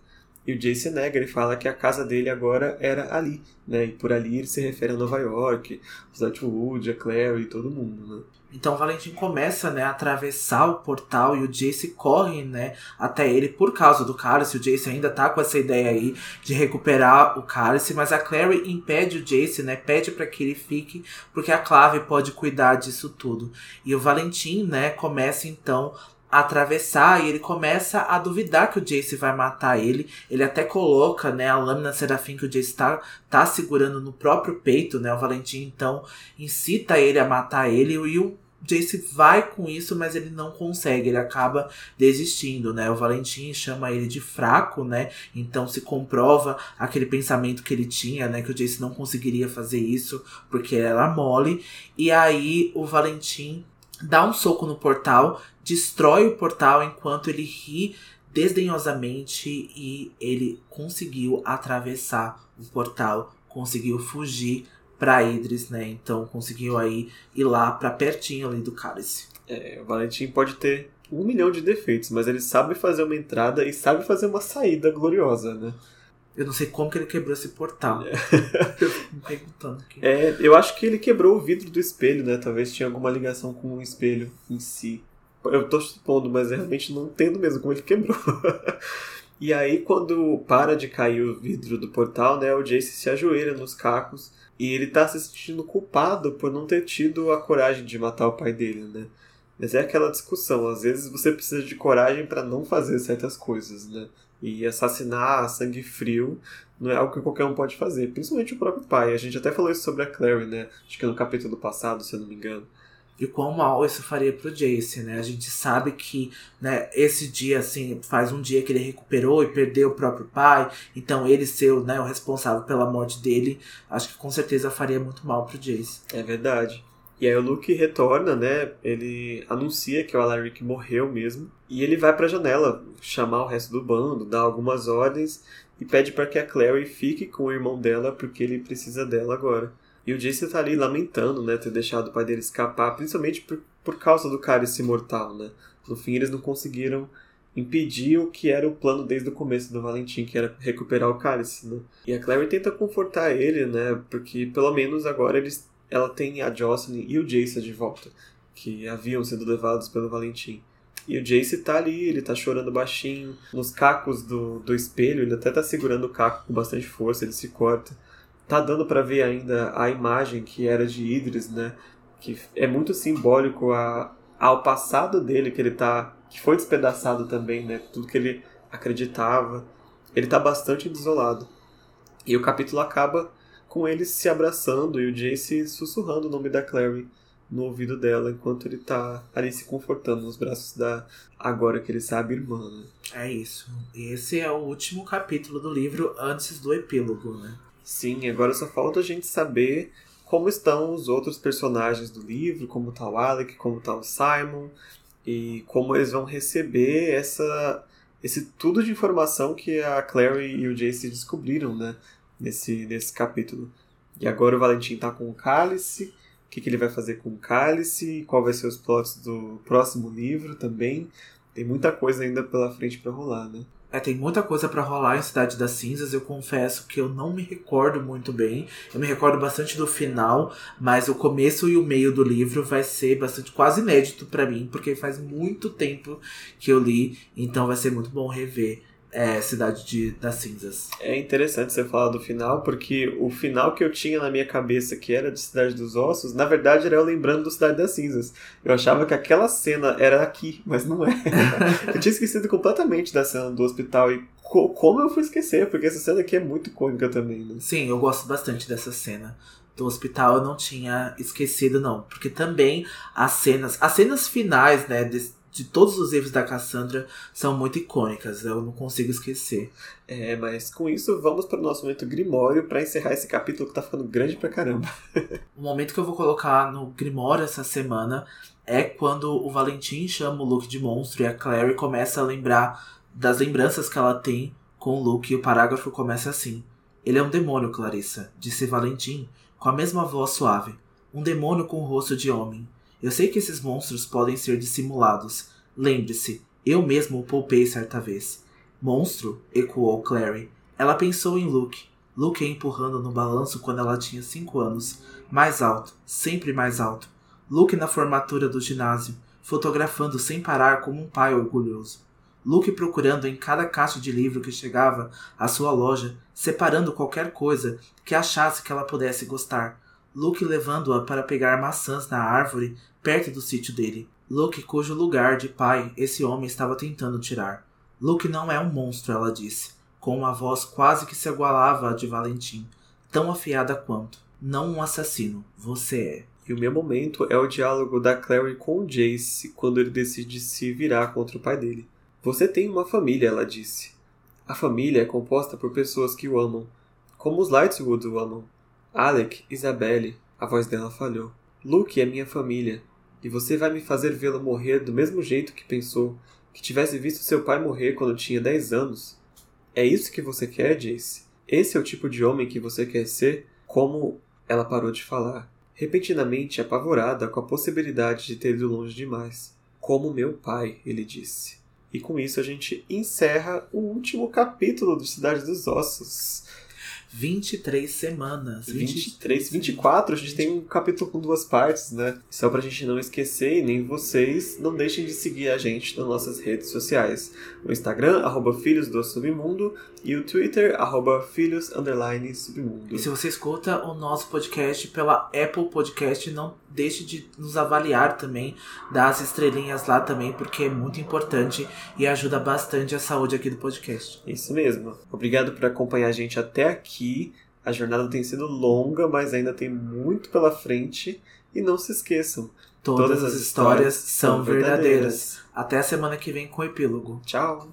E o Jace nega, ele fala que a casa dele agora era ali, né? E por ali ele se refere a Nova York, os Atwood, a Clary e todo mundo, né? Então Valentim começa, né, a atravessar o portal e o Jace corre, né, até ele por causa do cálice. O Jace ainda tá com essa ideia aí de recuperar o cálice, mas a Clary impede o Jace, né, pede para que ele fique, porque a Clave pode cuidar disso tudo. E o Valentim, né, começa então a atravessar e ele começa a duvidar que o Jace vai matar ele. Ele até coloca, né, a lâmina serafim que o Jace tá, tá segurando no próprio peito, né? O Valentim então incita ele a matar ele e o Jace vai com isso, mas ele não consegue, ele acaba desistindo, né? O Valentim chama ele de fraco, né? Então se comprova aquele pensamento que ele tinha, né? Que o Jace não conseguiria fazer isso porque era mole. E aí o Valentim dá um soco no portal, destrói o portal enquanto ele ri desdenhosamente e ele conseguiu atravessar o portal, conseguiu fugir para Idris, né? Então conseguiu aí ir lá para pertinho ali do cálice. É, o Valentim pode ter um milhão de defeitos, mas ele sabe fazer uma entrada e sabe fazer uma saída gloriosa, né? Eu não sei como que ele quebrou esse portal. É. eu fico me perguntando aqui. É, eu acho que ele quebrou o vidro do espelho, né? Talvez tinha alguma ligação com o espelho em si. Eu tô supondo, mas realmente não entendo mesmo como ele quebrou. e aí, quando para de cair o vidro do portal, né? O Jace se ajoelha nos cacos e ele tá se sentindo culpado por não ter tido a coragem de matar o pai dele, né? Mas é aquela discussão, às vezes você precisa de coragem para não fazer certas coisas, né? E assassinar a sangue frio não é algo que qualquer um pode fazer, principalmente o próprio pai. A gente até falou isso sobre a Clary, né? Acho que no capítulo passado, se eu não me engano e quão mal isso faria pro Jace, né? A gente sabe que, né, esse dia, assim, faz um dia que ele recuperou e perdeu o próprio pai, então ele ser né, o responsável pela morte dele, acho que com certeza faria muito mal pro Jace. É verdade. E aí o Luke retorna, né? Ele anuncia que o Alaric morreu mesmo. E ele vai pra janela chamar o resto do bando, dar algumas ordens e pede para que a Clary fique com o irmão dela porque ele precisa dela agora. E o Jace tá ali lamentando, né, ter deixado o pai dele escapar, principalmente por, por causa do cálice imortal, né? No fim, eles não conseguiram impedir o que era o plano desde o começo do Valentim, que era recuperar o cálice, né? E a Clary tenta confortar ele, né? Porque pelo menos agora eles, ela tem a Jocelyn e o Jace de volta, que haviam sido levados pelo Valentim. E o Jace tá ali, ele tá chorando baixinho, nos cacos do, do espelho, ele até tá segurando o caco com bastante força, ele se corta tá dando para ver ainda a imagem que era de Idris, né? Que é muito simbólico a, ao passado dele que ele tá que foi despedaçado também, né? Tudo que ele acreditava. Ele tá bastante desolado. E o capítulo acaba com eles se abraçando e o Jace sussurrando o nome da Clary no ouvido dela enquanto ele tá ali se confortando nos braços da agora que ele sabe irmã. Né? É isso. Esse é o último capítulo do livro antes do epílogo, né? Sim, agora só falta a gente saber como estão os outros personagens do livro, como está o Alec, como está o Simon, e como eles vão receber essa esse tudo de informação que a Clary e o Jace descobriram, né, nesse, nesse capítulo. E agora o Valentim está com o cálice, o que, que ele vai fazer com o cálice, qual vai ser os plots do próximo livro também. Tem muita coisa ainda pela frente para rolar, né? É, tem muita coisa para rolar em Cidade das Cinzas. Eu confesso que eu não me recordo muito bem. Eu me recordo bastante do final, mas o começo e o meio do livro vai ser bastante quase inédito para mim, porque faz muito tempo que eu li, então vai ser muito bom rever é, Cidade de, das Cinzas. É interessante você falar do final, porque o final que eu tinha na minha cabeça, que era de Cidade dos Ossos, na verdade era eu lembrando do Cidade das Cinzas. Eu achava que aquela cena era aqui, mas não é. eu tinha esquecido completamente da cena do hospital e co como eu fui esquecer, porque essa cena aqui é muito icônica também, né? Sim, eu gosto bastante dessa cena do hospital eu não tinha esquecido não, porque também as cenas, as cenas finais, né, desse, de todos os livros da Cassandra são muito icônicas, eu não consigo esquecer. É, mas com isso vamos para o nosso momento Grimório para encerrar esse capítulo que tá ficando grande pra caramba. o momento que eu vou colocar no Grimório essa semana é quando o Valentim chama o Luke de monstro e a Clary começa a lembrar das lembranças que ela tem com o Luke e o parágrafo começa assim: Ele é um demônio, Clarissa, disse Valentim, com a mesma voz suave. Um demônio com o rosto de homem. Eu sei que esses monstros podem ser dissimulados. Lembre-se, eu mesmo o poupei certa vez. Monstro? ecoou Clary. Ela pensou em Luke. Luke empurrando no balanço quando ela tinha cinco anos. Mais alto, sempre mais alto. Luke na formatura do ginásio, fotografando sem parar como um pai orgulhoso. Luke procurando em cada caixa de livro que chegava à sua loja, separando qualquer coisa que achasse que ela pudesse gostar. Luke levando-a para pegar maçãs na árvore perto do sítio dele. Luke, cujo lugar de pai esse homem estava tentando tirar. Luke não é um monstro, ela disse, com uma voz quase que se igualava à de Valentim, tão afiada quanto. Não um assassino, você é. E o meu momento é o diálogo da Clary com o Jace quando ele decide se virar contra o pai dele. Você tem uma família, ela disse. A família é composta por pessoas que o amam, como os Lightwood o amam. Alec, Isabelle, a voz dela falhou. Luke é minha família. E você vai me fazer vê-lo morrer do mesmo jeito que pensou que tivesse visto seu pai morrer quando tinha 10 anos? É isso que você quer, Jace? Esse é o tipo de homem que você quer ser? Como ela parou de falar, repentinamente apavorada com a possibilidade de ter ido longe demais. Como meu pai, ele disse. E com isso a gente encerra o último capítulo do Cidade dos Ossos. 23 semanas. 23, 24, a gente tem um capítulo com duas partes, né? Só pra gente não esquecer, e nem vocês, não deixem de seguir a gente nas nossas redes sociais. O Instagram, arroba Filhos do Submundo, e o Twitter, arroba Filhos Underline Submundo. E se você escuta o nosso podcast pela Apple Podcast, não deixe de nos avaliar também, dar as estrelinhas lá também, porque é muito importante e ajuda bastante a saúde aqui do podcast. Isso mesmo. Obrigado por acompanhar a gente até aqui. A jornada tem sido longa, mas ainda tem muito pela frente. E não se esqueçam: todas, todas as histórias, histórias são verdadeiras. verdadeiras. Até a semana que vem com o epílogo. Tchau!